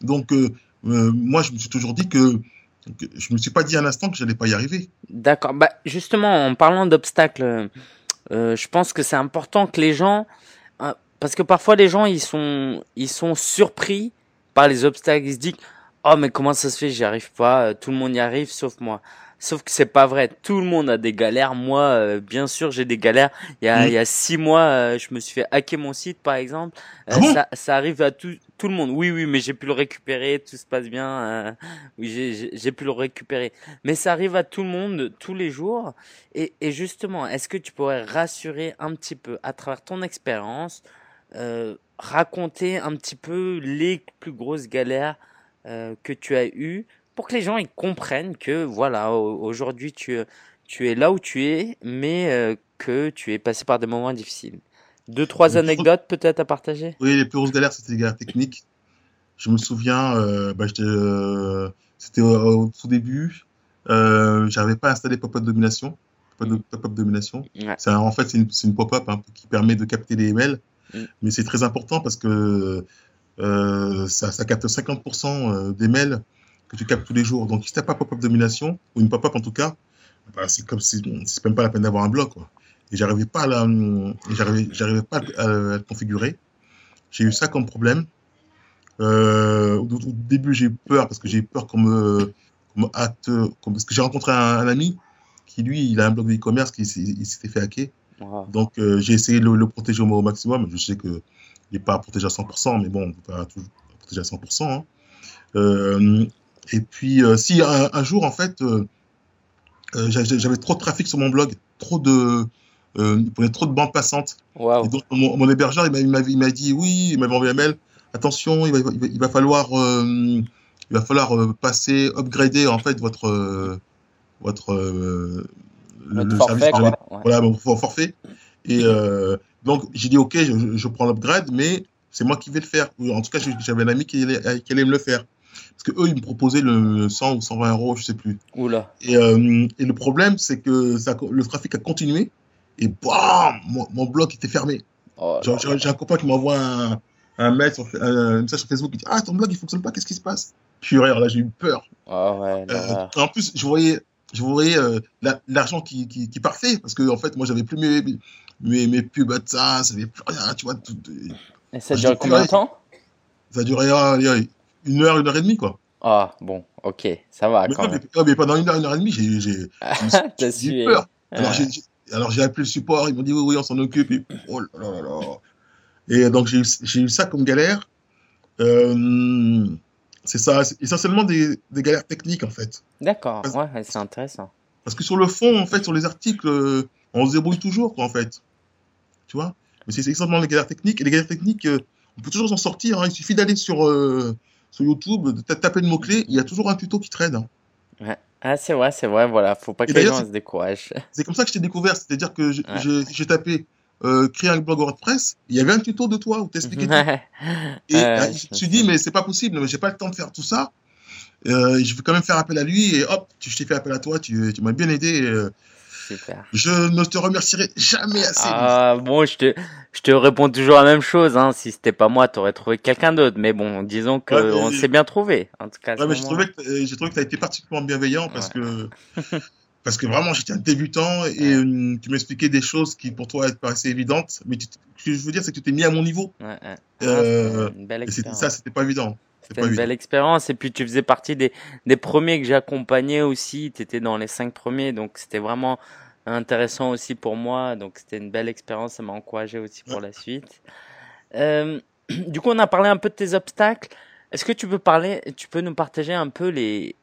Speaker 2: Donc, euh, euh, moi, je me suis toujours dit que, que, je me suis pas dit un instant que j'allais pas y arriver.
Speaker 1: D'accord. Bah, justement, en parlant d'obstacles, je pense que c'est important que les gens, parce que parfois les gens, ils sont, ils sont surpris par les obstacles. Ils se disent, oh mais comment ça se fait, j'y arrive pas, tout le monde y arrive sauf moi. Sauf que c'est pas vrai. Tout le monde a des galères. Moi, euh, bien sûr, j'ai des galères. Il y a, mm. il y a six mois, euh, je me suis fait hacker mon site, par exemple. Euh, ah ça, ça arrive à tout, tout le monde. Oui, oui, mais j'ai pu le récupérer. Tout se passe bien. oui, j'ai pu le récupérer. Mais ça arrive à tout le monde tous les jours. Et, et justement, est-ce que tu pourrais rassurer un petit peu à travers ton expérience, raconter un petit peu les plus grosses galères que tu as eues pour que les gens ils comprennent que voilà, aujourd'hui tu, tu es là où tu es, mais euh, que tu es passé par des moments difficiles. Deux, trois anecdotes peut-être à partager?
Speaker 2: Oui, les plus grosses galères, c'était les galères techniques. Je me souviens, euh, bah, euh, c'était au, tout début, j'avais pas installé pop-up domination. Pop-up domination. C'est en fait, c'est une, une pop-up hein, qui permet de capter les emails, mm. mais c'est très important parce que ça, ça capte 50% des mails que tu captes tous les jours. Donc, si tu n'as pas pop-up domination, ou une pop-up en tout cas, bah, c'est comme si c'est même pas la peine d'avoir un bloc. Quoi. Et j'arrivais pas à la, j'arrivais, j'arrivais pas à, le configurer. J'ai eu ça comme problème. Euh, au, début, j'ai eu peur parce que j'ai eu peur qu'on me, qu hacte, parce que j'ai rencontré un, ami qui lui, il a un blog de e-commerce qui s'était fait hacker. Donc, euh, j'ai essayé de le, protéger au maximum. Je sais que il n'est pas protégé à 100%, mais bon, on peut pas toujours protéger à 100%. Hein. Euh, et puis, euh, si un, jour, en fait, euh, euh, j'avais trop de trafic sur mon blog, trop de, euh, il prenait trop de bandes passantes. Et donc, mon, hébergeur, il m'a dit, oui, il m'avait envoyé un mail, attention, il va, il va, falloir, il va falloir passer, upgrader, en fait, votre, votre,
Speaker 1: le, forfait, service,
Speaker 2: voilà, mon forfait. Et donc, j'ai dit, OK, je, je prends l'upgrade, mais c'est moi qui vais le faire. En tout cas, j'avais un ami qui allait, qui allait me le faire. Parce que eux, ils me proposaient le 100 ou 120 euros, je sais plus.
Speaker 1: Oula.
Speaker 2: Et, euh, et le problème, c'est que ça, le trafic a continué et bam, mon, mon blog était fermé. Oh J'ai un copain qui m'envoie un, un, mail sur, un message sur Facebook qui dit Ah, ton blog il fonctionne pas, qu'est-ce qui se passe? Purée, là j'ai eu peur.
Speaker 1: Oh ouais,
Speaker 2: euh, en plus, je voyais, je voyais euh, l'argent qui, qui, qui, partait parce que en fait, moi j'avais plus mes, mes, mes pubs à ça, ça avait plus rien, tu vois. Tout,
Speaker 1: et ça dure combien de temps?
Speaker 2: Ça a duré une heure, une heure et demie, quoi.
Speaker 1: Ah, bon, ok, ça va.
Speaker 2: Mais, quand même. mais, pendant une heure, une heure et demie, j'ai, j'ai, *laughs*
Speaker 1: eu
Speaker 2: peur. Alors, alors j'ai appelé le support, ils m'ont dit oui, oui, on s'en occupe. Et, oh là là là. Et donc j'ai eu, eu ça comme galère. Euh, c'est ça, essentiellement des, des, galères techniques en fait.
Speaker 1: D'accord, ouais, c'est intéressant.
Speaker 2: Parce que sur le fond, en fait, sur les articles, euh, on se débrouille toujours, quoi, en fait. Tu vois? Mais c'est essentiellement les galères techniques. Et les galères techniques, euh, on peut toujours s'en sortir. Hein. Il suffit d'aller sur, sur YouTube, de taper le mot-clé, il y a toujours un tuto qui traîne. Hein.
Speaker 1: Ouais. Ah, c'est vrai, c'est vrai, voilà, faut pas que les gens se découragent. *laughs*
Speaker 2: C'est comme ça que je t'ai découvert, c'est-à-dire que j'ai tapé euh, créer un blog WordPress, il y avait un tuto de toi où t'expliquais tout. Et euh, je me suis dit, mais c'est pas possible, j'ai pas le temps de faire tout ça. Euh, je vais quand même faire appel à lui et hop, je t'ai fait appel à toi, tu, tu m'as bien aidé. Je ne te remercierai jamais assez.
Speaker 1: Ah, bon, je te, je te réponds toujours la même chose. Hein. Si c'était pas moi, tu aurais trouvé quelqu'un d'autre. Mais bon, disons qu'on s'est bien trouvé. En tout cas,
Speaker 2: ouais, mais j'ai trouvé que euh, tu as été particulièrement bienveillant parce que *laughs* parce que vraiment j'étais un débutant et euh, tu m'expliquais des choses qui pour toi paraissaient évidentes. Mais ce que je veux dire, c'est que tu t'es mis à mon niveau. Ouais, euh, une belle et c'était ça, c'était pas évident.
Speaker 1: C'était une belle expérience. Et puis, tu faisais partie des, des premiers que j'ai accompagnés aussi. Tu étais dans les cinq premiers. Donc, c'était vraiment intéressant aussi pour moi. Donc, c'était une belle expérience. Ça m'a encouragé aussi pour la suite. Euh, *clears throat* du coup, on a parlé un peu de tes obstacles. Est-ce que tu peux parler, tu peux nous partager un peu les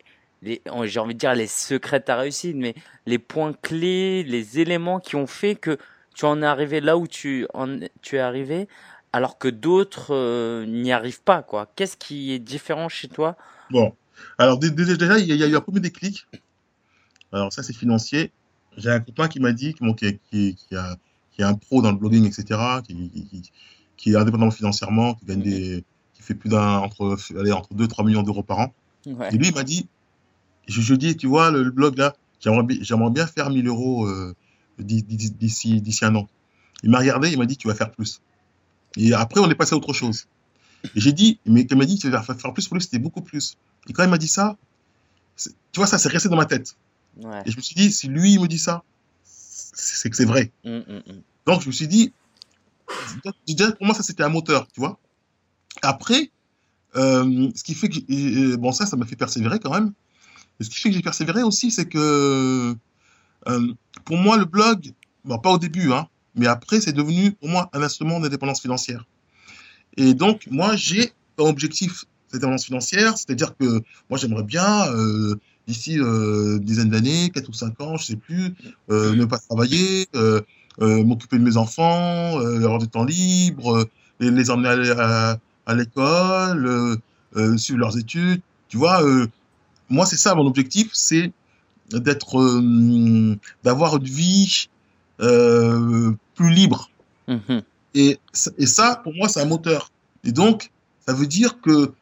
Speaker 1: j'ai envie de dire les secrets de ta réussite, mais les points clés, les éléments qui ont fait que tu en es arrivé là où tu en, tu es arrivé alors que d'autres euh, n'y arrivent pas, quoi. Qu'est-ce qui est différent chez toi?
Speaker 2: Bon, alors déjà, il y, a eu un premier déclic. Alors ça, c'est financier. J'ai un copain qui m'a dit, qui, qui, qui, a, qui est un pro dans le blogging, etc., qui, qui, est indépendant financièrement, qui gagne des, qui fait plus d'un entre, allez, entre 2-3 millions d'euros par an. Et lui, il m'a dit, je, je dis, tu vois, le, blog là, j'aimerais bien faire 1000 euros euh, d'ici un an. Il m'a regardé, il m'a dit, tu vas faire plus. Et après, on est passé à autre chose. Et j'ai dit, mais il m'a dit, tu vas faire plus pour lui, c'était beaucoup plus. Et quand il m'a dit ça, tu vois, ça s'est resté dans ma tête. Et je me suis dit, si lui, il me dit ça, c'est que c'est vrai. Mm, mm, mm. Donc, je me suis dit, déjà, pour moi, ça, c'était un moteur, tu vois. Après, euh, ce qui fait que, bon, ça, ça m'a fait persévérer quand même. Ce qui fait que j'ai persévéré aussi, c'est que, euh, pour moi, le blog, bon, pas au début, hein, mais après, c'est devenu pour moi un instrument d'indépendance financière. Et donc, moi, j'ai comme objectif cette indépendance financière, c'est-à-dire que moi, j'aimerais bien, euh, d'ici euh, une dizaine d'années, 4 ou 5 ans, je sais plus, euh, ne pas travailler, m'occuper de mes enfants, avoir du temps libre, les, les emmener à, à, l'école, suivre leurs études. Tu vois, moi, c'est ça mon objectif, c'est d'être, d'avoir une vie plus libre. Mmh et, et ça, pour moi, c'est un moteur. Et donc, ça veut dire que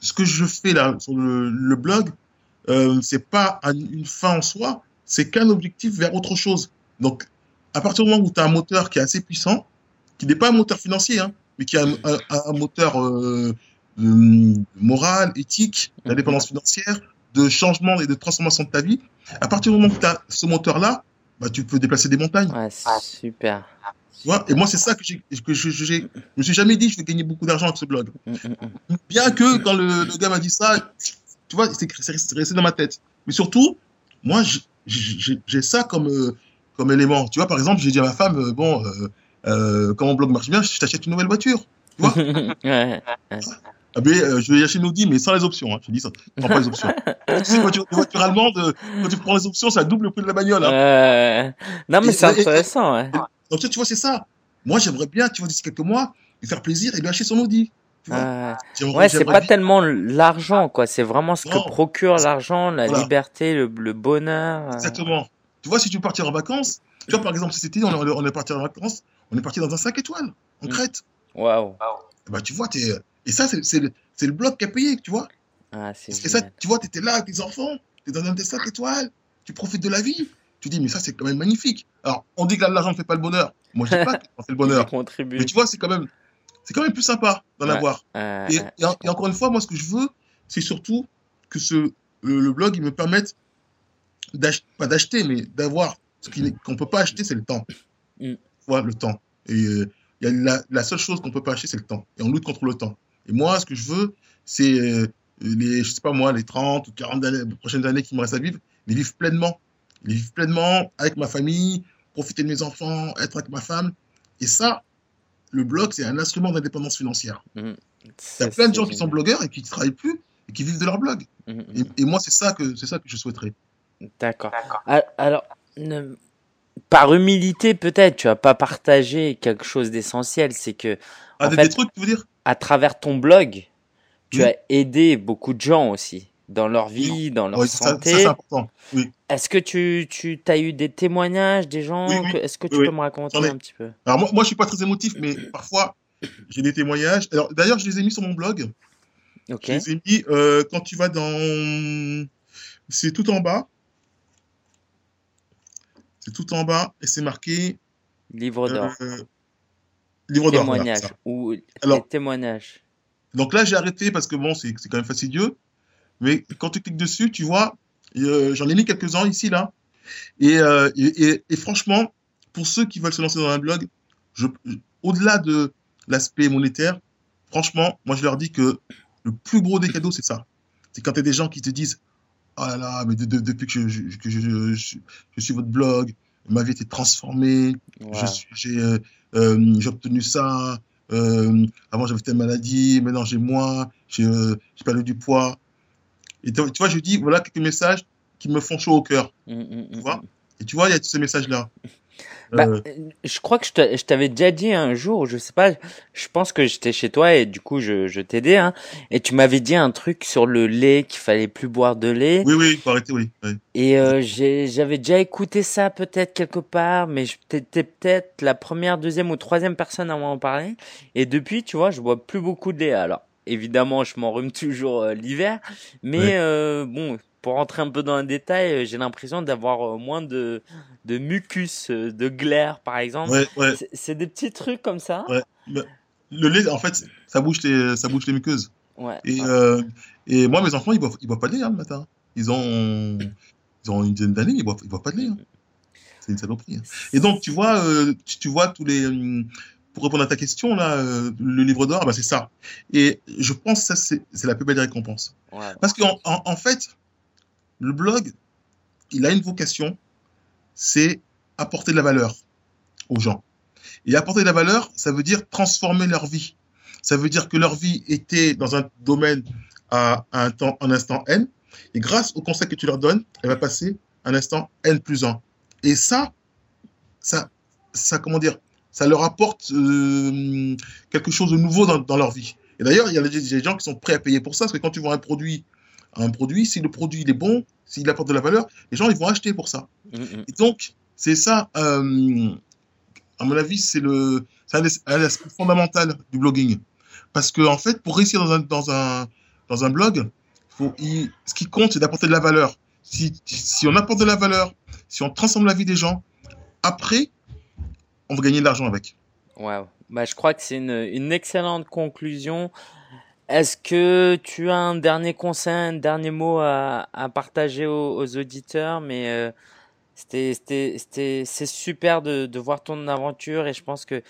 Speaker 2: ce que je fais là sur le, le blog, euh, c'est pas une fin en soi, c'est qu'un objectif vers autre chose. Donc, à partir du moment où tu as un moteur qui est assez puissant, qui n'est pas un moteur financier, hein, mais qui a un, un, un moteur euh, moral, éthique, d'indépendance mmh financière, de changement et de transformation de ta vie, à partir du moment où tu as ce moteur-là, bah, tu peux déplacer des montagnes.
Speaker 1: Ouais, super.
Speaker 2: et moi, c'est ça que, j'ai, que je, je, je, me suis jamais dit je vais gagner beaucoup d'argent avec ce blog. Mmh, mmh, Bien que quand le, le gars m'a dit ça, tu vois, c'est resté dans ma tête. Mais surtout, moi, j'ai ça comme, euh, comme élément. Tu vois, par exemple, j'ai dit à ma femme, euh, bon, euh, euh, quand mon blog marche bien, je t'achète une nouvelle voiture. Tu vois *laughs* ouais. Ah ben, euh, je vais acheter une Audi, mais sans les options. Hein. Je te dis ça. Je prends pas les *laughs* options. tu sais, les voitures allemandes, quand tu prends les options, ça double le prix de la bagnole. Hein.
Speaker 1: non, mais c'est intéressant. ouais.
Speaker 2: Donc, tu vois, c'est ça. Moi, j'aimerais bien, tu vois, d'ici quelques mois, lui faire plaisir et lui acheter son Audi.
Speaker 1: Euh, ouais, c'est pas tellement l'argent, quoi. C'est vraiment ce que procure l'argent, la liberté, le, bonheur.
Speaker 2: Euh. Exactement. Tu vois, si tu veux partir en vacances, tu vois, par exemple, cet été, on, on est parti en vacances, on est parti dans un 5 étoiles, en mm. Crète.
Speaker 1: Waouh.
Speaker 2: Bah, tu vois, es... et ça, c'est le, le bloc qui a payé, tu vois. Ah, c'est ça, tu vois, tu étais là avec tes enfants, tu es dans un des 5 étoiles, tu profites de la vie. Tu dis, mais ça, c'est quand même magnifique. Alors, on dit que l'argent ne fait pas le bonheur. Moi, je dis pas que fait le bonheur. mais tu vois, c'est quand même, c'est quand même plus sympa d'en avoir. et, encore une fois, moi, ce que je veux, c'est surtout que ce, le, blog, il me permette pas d'acheter, mais d'avoir ce qu'on ne peut pas acheter, c'est le temps. Mm. le temps. Et euh, y a la, la, seule chose qu'on ne peut pas acheter, c'est le temps. Et on lutte contre le temps. Et moi, ce que je veux, c'est euh, les, je sais pas moi, les 30 ou 40 années, prochaines années qui me restent à vivre, les vivre pleinement. Les vivre pleinement avec ma famille, profiter de mes enfants, être avec ma femme. Et ça, le blog, c'est un instrument d'indépendance financière. Mmh. Il y a plein de gens qui sont blogueurs et qui ne travaillent plus et qui vivent de leur blog. Mmh, mmh, et, moi, c'est ça, que, ça que je souhaiterais.
Speaker 1: D'accord. Alors, par humilité, peut-être, tu vas pas partager quelque chose d'essentiel. C'est que.
Speaker 2: Ah, des, trucs, tu veux dire?
Speaker 1: À travers ton blog, tu as aidé beaucoup de gens aussi dans leur vie, dans leur santé. c'est important. Oui. Est-ce que tu, tu as eu des témoignages des gens Est-ce que tu peux me raconter un petit peu?
Speaker 2: Alors moi, moi, je suis pas très émotif, mais parfois j'ai des témoignages. Alors d'ailleurs, je les ai mis sur mon blog. Ok. Je les ai mis euh, quand tu vas dans, c'est tout en bas. C'est tout en bas et c'est marqué.
Speaker 1: Livre d'or. Euh,
Speaker 2: livre d'or.
Speaker 1: Témoignage ou Alors, témoignages.
Speaker 2: Donc là, j'ai arrêté parce que bon, c'est quand même fastidieux. Mais quand tu cliques dessus, tu vois, euh, j'en ai mis quelques-uns ici, là. Euh, et, et, franchement, pour ceux qui veulent se lancer dans un blog, au-delà de l'aspect monétaire, franchement, moi, je leur dis que le plus gros des cadeaux, c'est ça. C'est quand tu as des gens qui te disent Oh là là, mais depuis que, je, que je, je, suis votre blog, ma vie a été transformée, euh, j'ai obtenu ça, avant j'avais telle maladie, maintenant j'ai moins, j'ai perdu du poids. Et tu vois, je dis, voilà quelques messages qui me font chaud au cœur. Mmh, mmh, mmh, tu vois Et tu vois, il y a tous ces messages-là.
Speaker 1: Bah, euh. je crois que je t'avais déjà dit un jour, je sais pas, je pense que j'étais chez toi et du coup je, je t'aidais, hein, et tu m'avais dit un truc sur le lait, qu'il fallait plus boire de lait.
Speaker 2: Oui, oui, il faut arrêter, oui.
Speaker 1: Et euh, j'avais déjà écouté ça peut-être quelque part, mais j'étais peut-être la première, deuxième ou troisième personne à m'en parler. Et depuis, tu vois, je bois plus beaucoup de lait. Alors, évidemment, je m'enrhume toujours euh, l'hiver, mais bon, pour rentrer un peu dans le détail, euh, j'ai l'impression d'avoir moins de, de mucus, de glaire, par exemple. C'est des petits trucs comme ça.
Speaker 2: Le lait, en fait, ça bouge les, ça bouge les muqueuses. Et, et moi, mes enfants, ils boivent, ils boivent pas de lait hein, le matin. Ils ont, ils ont une dizaine d'années, ils boivent, ils boivent pas de lait. Hein. C'est une saloperie. Hein. Et donc, tu vois, tu vois tous les hum, pour répondre à ta question, là, euh, le livre d'or, bah, c'est ça. Et je pense que c'est la plus belle récompense. Parce qu'en en, fait, le blog, il a une vocation, c'est apporter de la valeur aux gens. Et apporter de la valeur, ça veut dire transformer leur vie. Ça veut dire que leur vie était dans un domaine à un temps, un instant N, et grâce au conseil que tu leur donnes, elle va passer un instant N plus 1. Et ça, ça, ça, comment dire, ça leur apporte euh, quelque chose de nouveau dans, leur vie. Et d'ailleurs, il y a des, gens qui sont prêts à payer pour ça, parce que quand tu vois un produit, un produit, si le produit il est bon, s'il apporte de la valeur, les gens ils vont acheter pour ça. Mm, mm. Et donc, c'est ça, euh, à mon avis, c'est le, un aspect fondamental du blogging. Parce que, en fait, pour réussir dans un, dans un, dans un blog, faut, ce qui compte, c'est d'apporter de la valeur. Si, si on apporte de la valeur, si on transforme la vie des gens, après, on va gagner de l'argent avec.
Speaker 1: Wow. Bah, je crois que c'est une, une, excellente conclusion. Est-ce que tu as un dernier conseil, un dernier mot à, à partager aux, auditeurs? Mais euh, c'était, c'est super de, de voir ton aventure et je pense que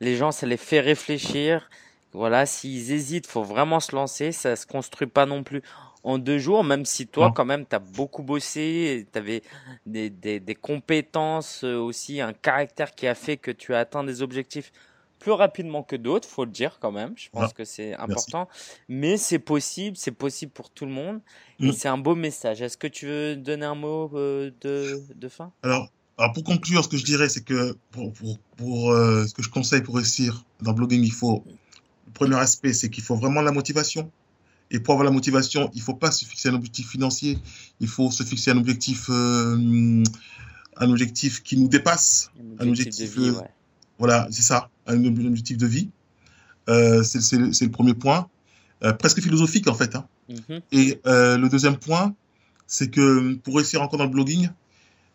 Speaker 1: les gens, ça les fait réfléchir. Voilà, s'ils hésitent, faut vraiment se lancer. Ça se construit pas non plus en deux jours, même si toi, quand même, tu as beaucoup bossé, tu avais des, des, des, compétences euh, aussi, un caractère qui a fait que tu as atteint des objectifs plus rapidement que d'autres, faut le dire quand même. Je pense que c'est important. Mais c'est possible, c'est possible pour tout le monde. Et mm. c'est un beau message. Est-ce que tu veux donner un mot euh, de, de fin?
Speaker 2: Alors, alors, pour conclure, ce que je dirais, c'est que pour, pour, pour euh, ce que je conseille pour réussir dans le blogging, il faut, le premier aspect, c'est qu'il faut vraiment la motivation. Et pour avoir la motivation, il ne faut pas se fixer un objectif financier, il faut se fixer un objectif, euh, un objectif qui nous dépasse, un objectif, de vie, euh, voilà, c'est ça, un objectif de vie. Euh, c'est le, premier point, presque philosophique en fait. Hein. Mhm. Et le deuxième point, c'est que pour réussir encore dans le blogging,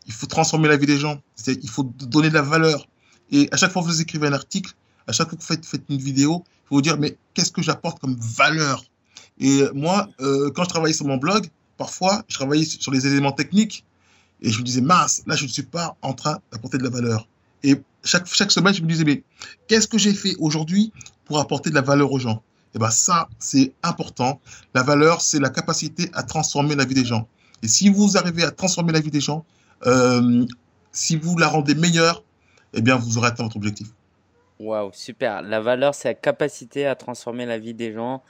Speaker 2: il faut transformer la vie des gens. Il faut donner de la valeur. Et à chaque fois que vous écrivez un article, à chaque fois que vous faites, faites une vidéo, il faut vous dire mais qu'est-ce que j'apporte comme valeur? Et moi, euh, quand je travaillais sur mon blog, parfois, je travaillais sur les éléments techniques et je me disais, mince, là, je ne suis pas en train d'apporter de la valeur. Et chaque, chaque semaine, je me disais, mais qu'est-ce que j'ai fait aujourd'hui pour apporter de la valeur aux gens? Et bien ça, c'est important. La valeur, c'est la capacité à transformer la vie des gens. Et si vous arrivez à transformer la vie des gens, euh, si vous la rendez meilleure, eh bien, vous aurez atteint votre objectif.
Speaker 3: Waouh, super. La valeur, c'est la capacité à transformer la vie des gens.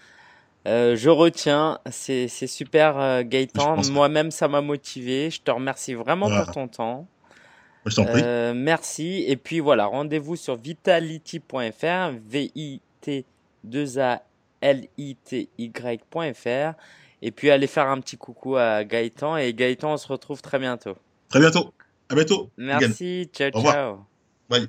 Speaker 3: Euh, je retiens, c'est super euh, Gaëtan. Moi-même, ça m'a motivé. Je te remercie vraiment pour ton temps.
Speaker 2: Je t'en prie.
Speaker 3: Euh, merci. Et puis voilà, rendez-vous sur vitality.fr, V-I-T-2-A-L-I-T-Y.fr. Et puis allez faire un petit coucou à Gaëtan. Et Gaëtan, on se retrouve très bientôt.
Speaker 2: Très bientôt. À bientôt.
Speaker 3: Merci. Ciao, ciao.
Speaker 2: Bye.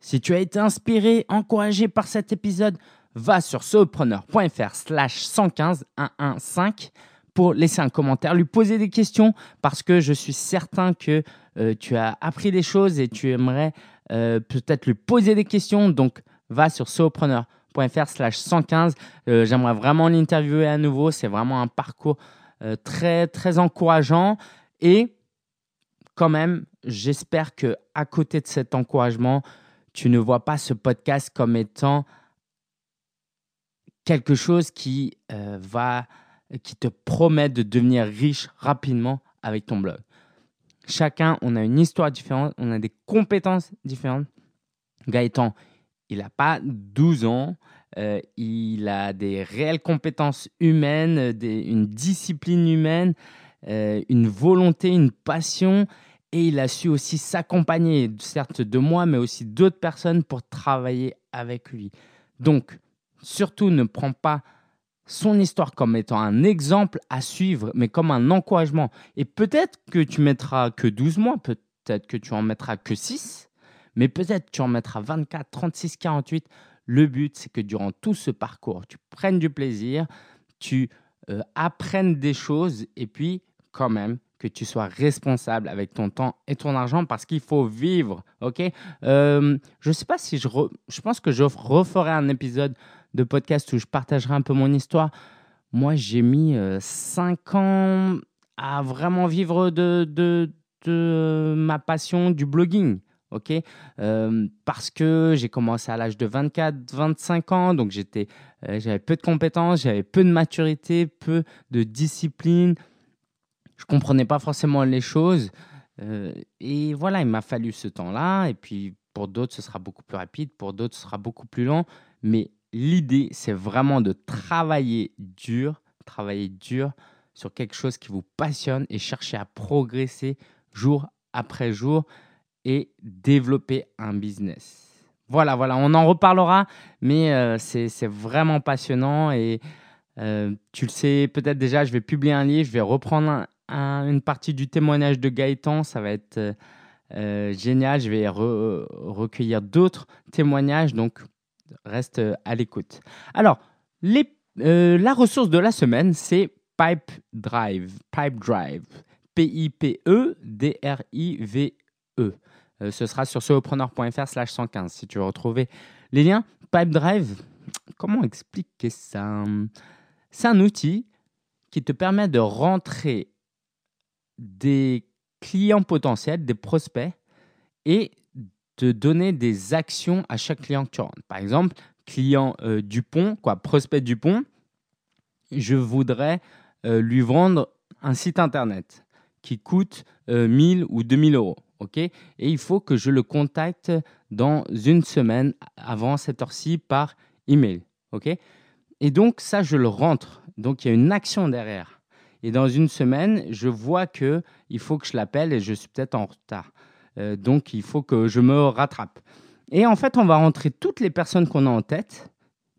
Speaker 1: Si tu as été inspiré, encouragé par cet épisode, va sur solopreneur.fr slash 115 115 pour laisser un commentaire, lui poser des questions parce que je suis certain que euh, tu as appris des choses et tu aimerais euh, peut-être lui poser des questions. Donc, va sur solopreneur.fr slash 115. Euh, j'aimerais vraiment l'interviewer à nouveau. C'est vraiment un parcours très, très encourageant. Et quand même, j'espère que à côté de cet encouragement, tu ne vois pas ce podcast comme étant quelque chose qui va qui te promet de devenir riche rapidement avec ton blog. Chacun, on a une histoire différente, on a des compétences différentes. Gaëtan, il n'a pas 12 ans, euh, il a des réelles compétences humaines, une discipline humaine, euh, une volonté, une passion, et il a su aussi s'accompagner, certes de moi, mais aussi d'autres personnes pour travailler avec lui. Donc, surtout, ne prends pas son histoire comme étant un exemple à suivre, mais comme un encouragement. Et peut-être que tu mettras que 12 mois, peut-être que tu en mettras que 6, mais peut-être tu en mettras 24, 36, 48. Le but, c'est que durant tout ce parcours, tu prennes du plaisir, tu euh, apprennes des choses et puis quand même que tu sois responsable avec ton temps et ton argent parce qu'il faut vivre. Ok? Euh, Je ne sais pas si je... Je pense que je referai un épisode de podcast où je partagerai un peu mon histoire. Moi, j'ai mis 5 euh, ans à vraiment vivre de, de, de ma passion du blogging. ok? Euh, parce que j'ai commencé à l'âge de 24-25 ans, donc j'étais, euh, j'avais peu de compétences, j'avais peu de maturité, peu de discipline. Je comprenais pas forcément les choses. et voilà, il m'a fallu ce temps-là. Et puis pour d'autres, ce sera beaucoup plus rapide, pour d'autres, ce sera beaucoup plus lent. Mais l'idée, c'est vraiment de travailler dur, travailler dur sur quelque chose qui vous passionne et chercher à progresser jour après jour et développer un business. Voilà, voilà, on en reparlera, mais euh, c'est vraiment passionnant et euh, tu le sais peut-être déjà, je vais publier un livre, je vais reprendre une partie du témoignage de Gaëtan, ça va être euh, génial, je vais recueillir d'autres témoignages, donc reste euh, à l'écoute. Alors, euh, la ressource de la semaine, c'est Pipe Drive. Pipe Drive. P-I-P-E-D-R-I-V-E. Euh, ce sera sur solopreneur.fr slash 115 si tu veux retrouver les liens. Pipe Drive, comment expliquer ça? C'est un outil qui te permet de rentrer des clients potentiels, des prospects, et te donner des actions à chaque client que tu rentres. Par exemple, client euh, Dupont, quoi, prospect Dupont, je voudrais euh, lui vendre un site internet qui coûte 1000 euh, ou 2000 euros. ok? Et il faut que je le contacte dans une semaine avant cette heure-ci par email. ok? Et donc, ça, je le rentre. Donc, il y a une action derrière. Et dans une semaine, je vois que il faut que je l'appelle et je suis peut-être en retard. Euh, donc, il faut que je me rattrape. Et en fait, on va rentrer toutes les personnes qu'on a en tête,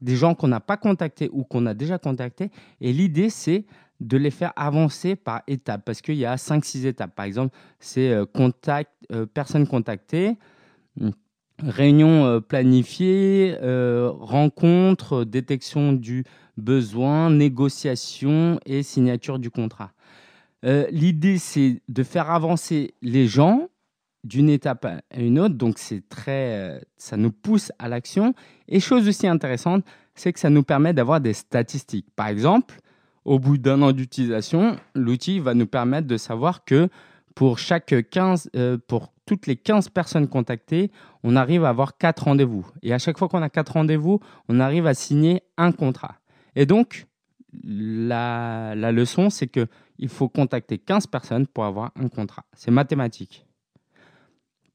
Speaker 1: des gens qu'on n'a pas contactés ou qu'on a déjà contactés. Et l'idée, c'est de les faire avancer par étapes, parce qu'il y a 5-6 étapes. Par exemple, c'est euh, contact, euh, personne contactée, réunion planifiée, rencontre, détection du besoin, négociation et signature du contrat. L'idée, c'est de faire avancer les gens d'une étape à une autre. Donc, c'est très, euh, ça nous pousse à l'action. Et chose aussi intéressante, c'est que ça nous permet d'avoir des statistiques. Par exemple, au bout d'un an d'utilisation, l'outil va nous permettre de savoir que pour chaque 15, euh, pour toutes les 15 personnes contactées, on arrive à avoir 4 rendez-vous. Et à chaque fois qu'on a 4 rendez-vous, on arrive à signer un contrat. Et donc, la, la leçon, c'est qu'il faut contacter 15 personnes pour avoir un contrat. C'est mathématique.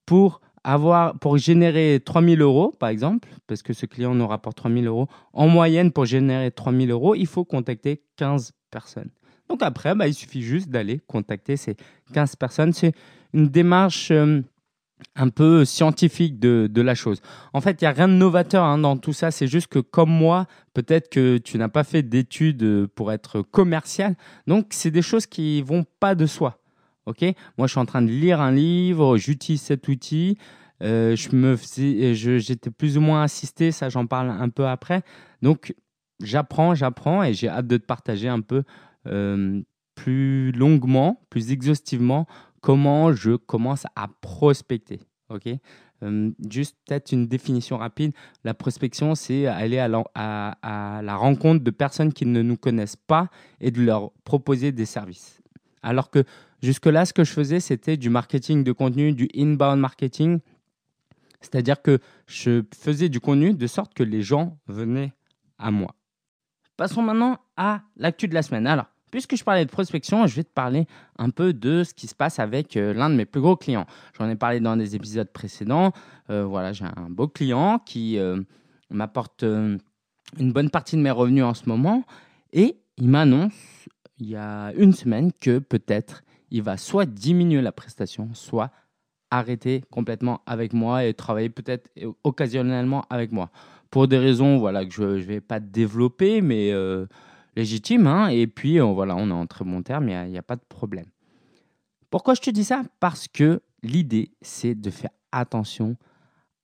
Speaker 1: Pour avoir, pour générer 3000 euros, par exemple, parce que ce client nous rapporte 3000 euros, en moyenne, pour générer 3000 euros, il faut contacter 15 personnes. Donc après, bah, il suffit juste d'aller contacter ces 15 personnes. C'est une démarche euh, un peu scientifique de, la chose. En fait, il n'y a rien de novateur hein, dans tout ça. C'est juste que comme moi, peut-être que tu n'as pas fait d'études pour être commercial. Donc, c'est des choses qui vont pas de soi. Ok Moi, je suis en train de lire un livre, j'utilise cet outil. Euh, je me j'étais plus ou moins assisté, ça j'en parle un peu après. Donc j'apprends, j'apprends et j'ai hâte de te partager un peu euh, plus longuement, plus exhaustivement comment je commence à prospecter. Ok euh, juste peut-être une définition rapide. La prospection, c'est aller à la, à la rencontre de personnes qui ne nous connaissent pas et de leur proposer des services. Alors que jusque-là, ce que je faisais, c'était du marketing de contenu, du inbound marketing. C'est-à-dire que je faisais du contenu de sorte que les gens venaient à moi. Passons maintenant à l'actu de la semaine. Alors, puisque je parlais de prospection, je vais te parler un peu de ce qui se passe avec euh, l'un de mes plus gros clients. J'en ai parlé dans des épisodes précédents. Euh, voilà, j'ai un beau client qui euh, m'apporte une bonne partie de mes revenus en ce moment et il m'annonce il y a une semaine que peut-être il va soit diminuer la prestation, soit arrêter complètement avec moi et travailler peut-être occasionnellement avec moi. Pour des raisons voilà, que je ne vais pas développer, mais euh, légitimes. Hein, et puis euh, voilà, on est en très bon terme, il n'y a, a, pas de problème. Pourquoi je te dis ça? Parce que l'idée, c'est de faire attention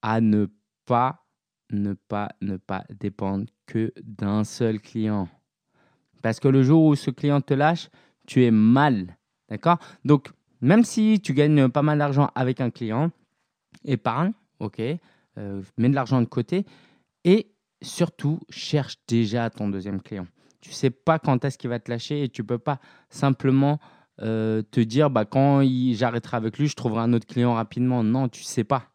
Speaker 1: à ne pas, ne pas, ne pas dépendre que d'un seul client. Parce que le jour où ce client te lâche, tu es mal. D'accord? Donc, même si tu gagnes pas mal d'argent avec un client, épargne, ok, euh, mets de l'argent de côté et surtout cherche déjà ton deuxième client. Tu sais pas quand est-ce qu'il va te lâcher et tu peux pas simplement euh, te dire bah, quand j'arrêterai avec lui, je trouverai un autre client rapidement. Non, tu sais pas.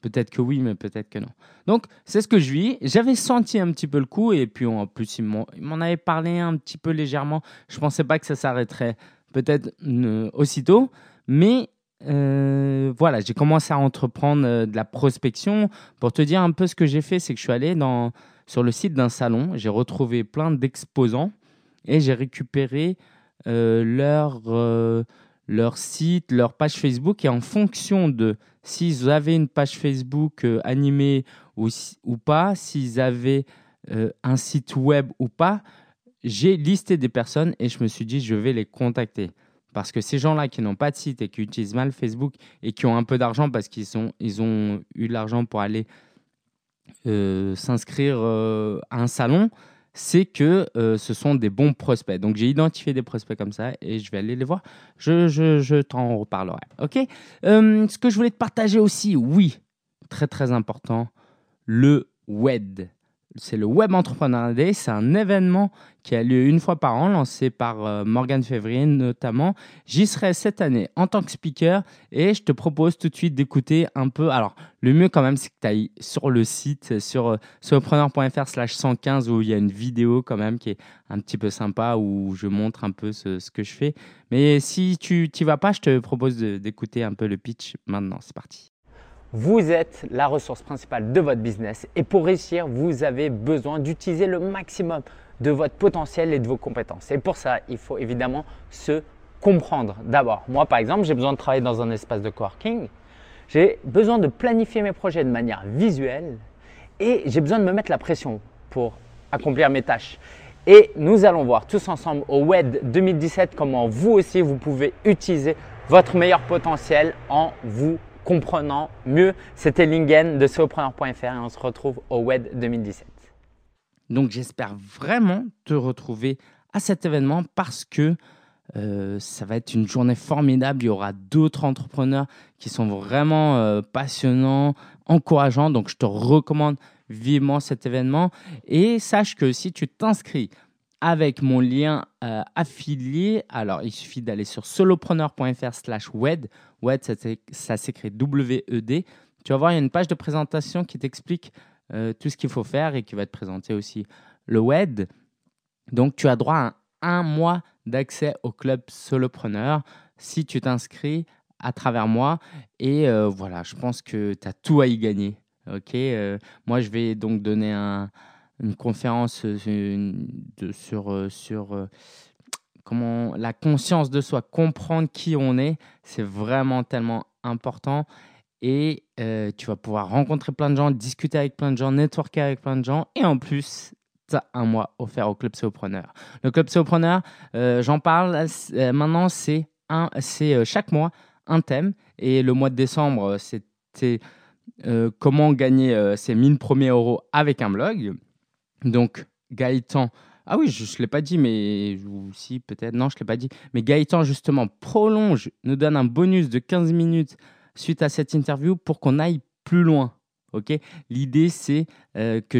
Speaker 1: Peut-être que oui, mais peut-être que non. Donc, c'est ce que je vis. J'avais senti un petit peu le coup, et puis en plus, il m'en avait parlé un petit peu légèrement. Je ne pensais pas que ça s'arrêterait peut-être euh, aussitôt, mais euh, voilà, j'ai commencé à entreprendre euh, de la prospection. Pour te dire un peu ce que j'ai fait, c'est que je suis allé dans, sur le site d'un salon, j'ai retrouvé plein d'exposants et j'ai récupéré leur, leur site, leur page Facebook, et en fonction de s'ils avaient une page Facebook euh, animée ou, ou pas, s'ils avaient euh, un site web ou pas, j'ai listé des personnes et je me suis dit, je vais les contacter. Parce que ces gens-là qui n'ont pas de site et qui utilisent mal Facebook et qui ont un peu d'argent parce qu'ils ils ont eu l'argent pour aller euh, s'inscrire à un salon, c'est que euh, ce sont des bons prospects. Donc j'ai identifié des prospects comme ça et je vais aller les voir. Je, je, je t'en reparlerai. Ok? Euh, Ce que je voulais te partager aussi, oui, très très important, le WED c'est le Web Entrepreneur Day. C'est un événement qui a lieu une fois par an, lancé par euh, Morgan Février notamment. J'y serai cette année en tant que speaker et je te propose tout de suite d'écouter un peu. Alors, le mieux quand même, c'est que tu ailles sur le site, sur euh, surpreneur.fr slash 115 où il y a une vidéo quand même qui est un petit peu sympa où je montre un peu ce, ce que je fais. Mais si tu n'y vas pas, je te propose d'écouter un peu le pitch maintenant. C'est parti.
Speaker 3: Vous êtes la ressource principale de votre business et pour réussir, vous avez besoin d'utiliser le maximum de votre potentiel et de vos compétences. Et pour ça, il faut évidemment se comprendre d'abord. Moi, par exemple, j'ai besoin de travailler dans un espace de coworking. J'ai besoin de planifier mes projets de manière visuelle et j'ai besoin de me mettre la pression pour accomplir mes tâches. Et nous allons voir tous ensemble au WED 2017 comment vous aussi vous pouvez utiliser votre meilleur potentiel en vous comprenant mieux. C'était Lingen de Sopreneur.fr et on se retrouve au WED 2017.
Speaker 1: Donc j'espère vraiment te retrouver à cet événement parce que euh, ça va être une journée formidable. Il y aura d'autres entrepreneurs qui sont vraiment euh, passionnants, encourageants. Donc je te recommande vivement cet événement. Et sache que si tu t'inscris avec mon lien euh, affilié. Alors, il suffit d'aller sur solopreneur.fr slash WED. WED, ça s'écrit W-E-D. Tu vas voir, il y a une page de présentation qui t'explique euh, tout ce qu'il faut faire et qui va te présenter aussi le WED. Donc, tu as droit à un, mois d'accès au club solopreneur si tu t'inscris à travers moi. Et voilà, je pense que tu as tout à y gagner. Ok, moi je vais donc donner un, une conférence de, sur, sur comment la conscience de soi, comprendre qui on est, c'est vraiment tellement important. Et tu vas pouvoir rencontrer plein de gens, discuter avec plein de gens, networker avec plein de gens. Et en plus, tu as un mois offert au Club Séopreneur. Le Club Séopreneur, j'en parle maintenant, c'est chaque mois un thème. Et le mois de décembre, c'était comment gagner ses 1000 premiers euros avec un blog. Donc, Gaëtan ah oui, je ne l'ai pas dit, mais si peut-être, non, je ne l'ai pas dit. Mais Gaëtan, justement, prolonge, nous donne un bonus de 15 minutes suite à cette interview pour qu'on aille plus loin. Ok? L'idée, c'est euh, que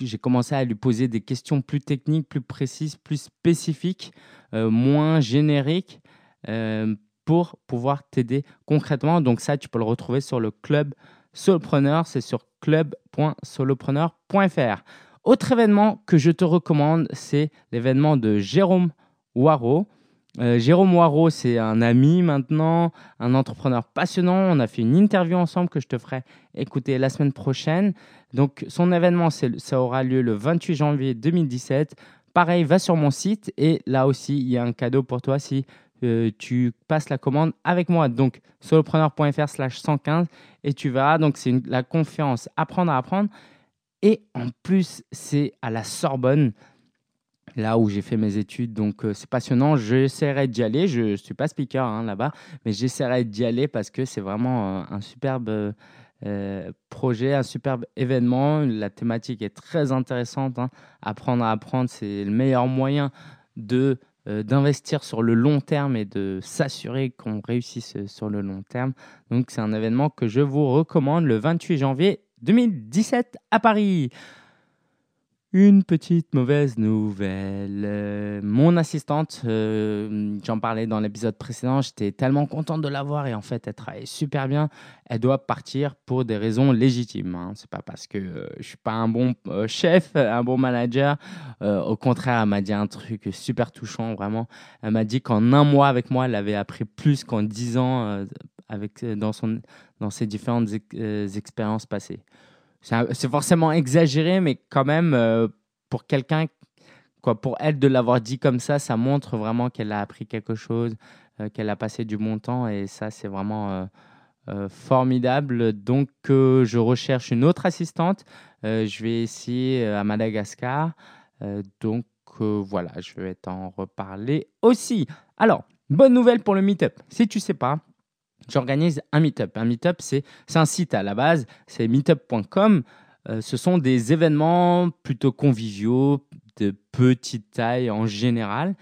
Speaker 1: j'ai commencé à lui poser des questions plus techniques, plus précises, plus spécifiques, euh, moins génériques, euh, pour pouvoir t'aider concrètement. Donc ça, tu peux le retrouver sur le club Solopreneur, c'est sur club.solopreneur.fr. Autre événement que je te recommande, c'est l'événement de Jérôme Waro. Euh, Jérôme Waro, c'est un ami maintenant, un entrepreneur passionnant. On a fait une interview ensemble que je te ferai écouter la semaine prochaine. Donc, son événement, ça aura lieu le 28 janvier 2017. Pareil, va sur mon site et là aussi, il y a un cadeau pour toi si euh, tu passes la commande avec moi. Donc, solopreneur.fr slash 115 et tu verras. Donc, c'est la conférence Apprendre à apprendre. Et en plus, c'est à la Sorbonne, là où j'ai fait mes études. Donc, euh, c'est passionnant. J'essaierai d'y aller. Je ne suis pas speaker hein, là-bas, mais j'essaierai d'y aller parce que c'est vraiment euh, un superbe euh, projet, un superbe événement. La thématique est très intéressante. Hein. Apprendre à apprendre, c'est le meilleur moyen de d'investir sur le long terme et de s'assurer qu'on réussisse sur le long terme. Donc c'est un événement que je vous recommande le 28 janvier 2017 à Paris. Une petite mauvaise nouvelle. Euh, mon assistante, euh, j'en parlais dans l'épisode précédent, j'étais tellement contente de la voir et en fait, elle travaille super bien. Elle doit partir pour des raisons légitimes. Hein. C'est pas parce que euh, je suis pas un bon chef, un bon manager. au contraire, elle m'a dit un truc super touchant, vraiment. Elle m'a dit qu'en un mois avec moi, elle avait appris plus qu'en dix ans avec, dans, son, dans ses différentes expériences passées. C'est forcément exagéré, mais quand même, euh, pour quelqu'un, quoi, pour elle de l'avoir dit comme ça, ça montre vraiment qu'elle a appris quelque chose, euh, qu'elle a passé du bon temps, et ça, c'est vraiment euh, formidable. Donc, je recherche une autre assistante. je vais essayer à Madagascar. donc, voilà, je vais t'en reparler aussi. Alors, bonne nouvelle pour le meet-up. Si tu sais pas, j'organise un meetup. Un meetup, c'est un site à la base, c'est meetup.com. Euh, ce sont des événements plutôt conviviaux, de petite taille en général,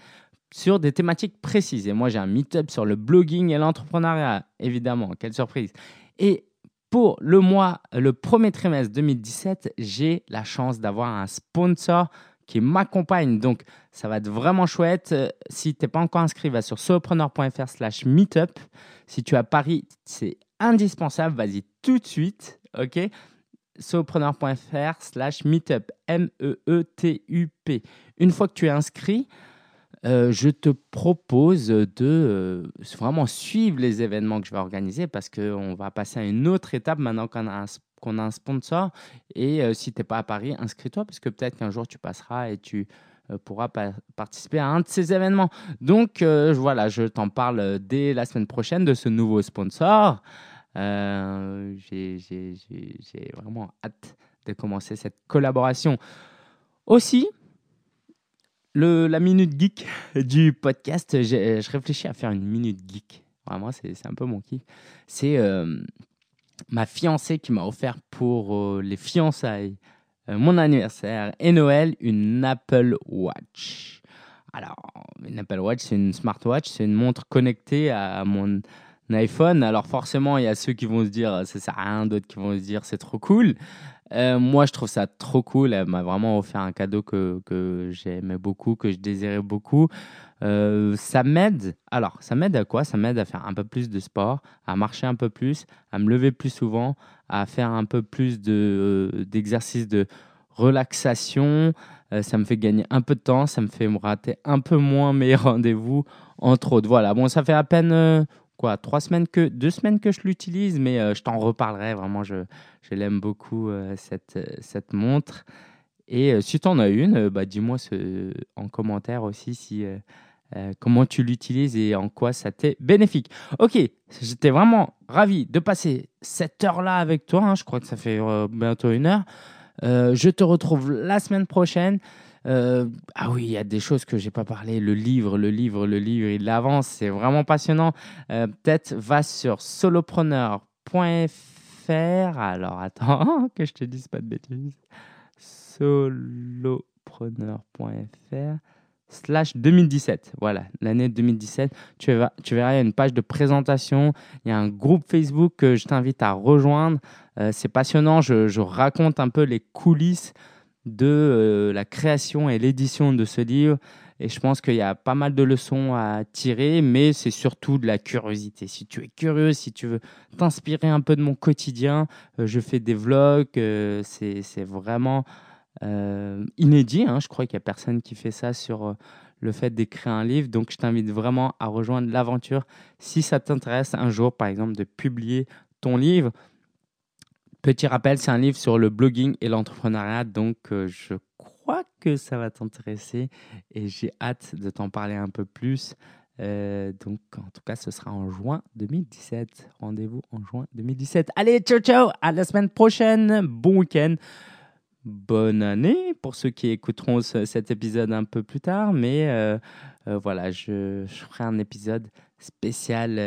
Speaker 1: sur des thématiques précises. Et moi, j'ai un meetup sur le blogging et l'entrepreneuriat, évidemment. Quelle surprise. Et pour le mois, le premier trimestre 2017, j'ai la chance d'avoir un sponsor qui m'accompagne. Donc, ça va être vraiment chouette. Euh, si tu n'es pas encore inscrit, va sur solopreneur.fr slash meetup. Si tu as Paris, c'est indispensable. Vas-y tout de suite. OK? solopreneur.fr slash meetup. M-E-E-T-U-P. Une fois que tu es inscrit, euh, je te propose de euh, vraiment suivre les événements que je vais organiser parce qu'on va passer à une autre étape maintenant qu'on a un qu'on a un sponsor. Et euh, si tu n'es pas à Paris, inscris-toi parce que peut-être qu'un jour tu passeras et tu euh, pourras participer à un de ces événements. Donc euh, voilà, je t'en parle dès la semaine prochaine de ce nouveau sponsor. J'ai vraiment hâte de commencer cette collaboration. Aussi, le, la minute geek *laughs* du podcast, je réfléchis à faire une minute geek. Vraiment, c'est un peu mon kiff. C'est ma fiancée qui m'a offert pour euh, les fiançailles, euh, mon anniversaire et Noël, une Apple Watch. Alors, une Apple Watch, c'est une smartwatch, c'est une montre connectée à mon iPhone. Alors forcément, il y a ceux qui vont se dire ça sert à rien, d'autres qui vont se dire c'est trop cool. Euh, moi, je trouve ça trop cool. Elle m'a vraiment offert un cadeau que, que j'aimais beaucoup, que je désirais beaucoup. Euh, ça m'aide. Alors, ça m'aide à quoi? Ça m'aide à faire un peu plus de sport, à marcher un peu plus, à me lever plus souvent, à faire un peu plus de, euh, d'exercices de relaxation. ça me fait gagner un peu de temps, ça me fait me rater un peu moins mes *laughs* rendez-vous, entre autres. Voilà, bon, ça fait à peine quoi, trois semaines que, deux semaines que je l'utilise, mais je t'en reparlerai. Vraiment, je, je l'aime beaucoup, cette, cette montre. Et si tu en as une, bah, dis-moi en commentaire aussi si, comment tu l'utilises et en quoi ça t'est bénéfique. Ok, j'étais vraiment ravi de passer cette heure-là avec toi. Hein. je crois que ça fait bientôt une heure. je te retrouve la semaine prochaine. Euh, ah oui, il y a des choses que j'ai pas parlé. Le livre, le livre, le livre, il avance. C'est vraiment passionnant. Euh, peut-être va sur solopreneur.fr. Alors attends *laughs* que je te dise pas de bêtises. Solopreneur.fr slash 2017. Voilà, l'année 2017. Tu verras, tu verras, il y a une page de présentation. Il y a un groupe Facebook que je t'invite à rejoindre. Euh, c'est passionnant. Je, raconte un peu les coulisses de euh, la création et l'édition de ce livre. Et je pense qu'il y a pas mal de leçons à tirer, mais c'est surtout de la curiosité. Si tu es curieux, si tu veux t'inspirer un peu de mon quotidien, euh, je fais des vlogs, c'est vraiment inédit. Hein. Je crois qu'il n'y a personne qui fait ça sur le fait d'écrire un livre. Donc je t'invite vraiment à rejoindre l'aventure si ça t'intéresse un jour, par exemple, de publier ton livre. Petit rappel, c'est un livre sur le blogging et l'entrepreneuriat, donc euh, je crois que ça va t'intéresser et j'ai hâte de t'en parler un peu plus. Euh, donc, en tout cas, ce sera en juin 2017. Rendez-vous en juin 2017. Allez, ciao, ciao. À la semaine prochaine. Bon week-end. Bonne année pour ceux qui écouteront cet épisode un peu plus tard. Mais euh, voilà, je, je, ferai un épisode spécial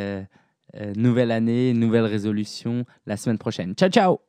Speaker 1: euh, nouvelle année, nouvelle résolution la semaine prochaine. Ciao, ciao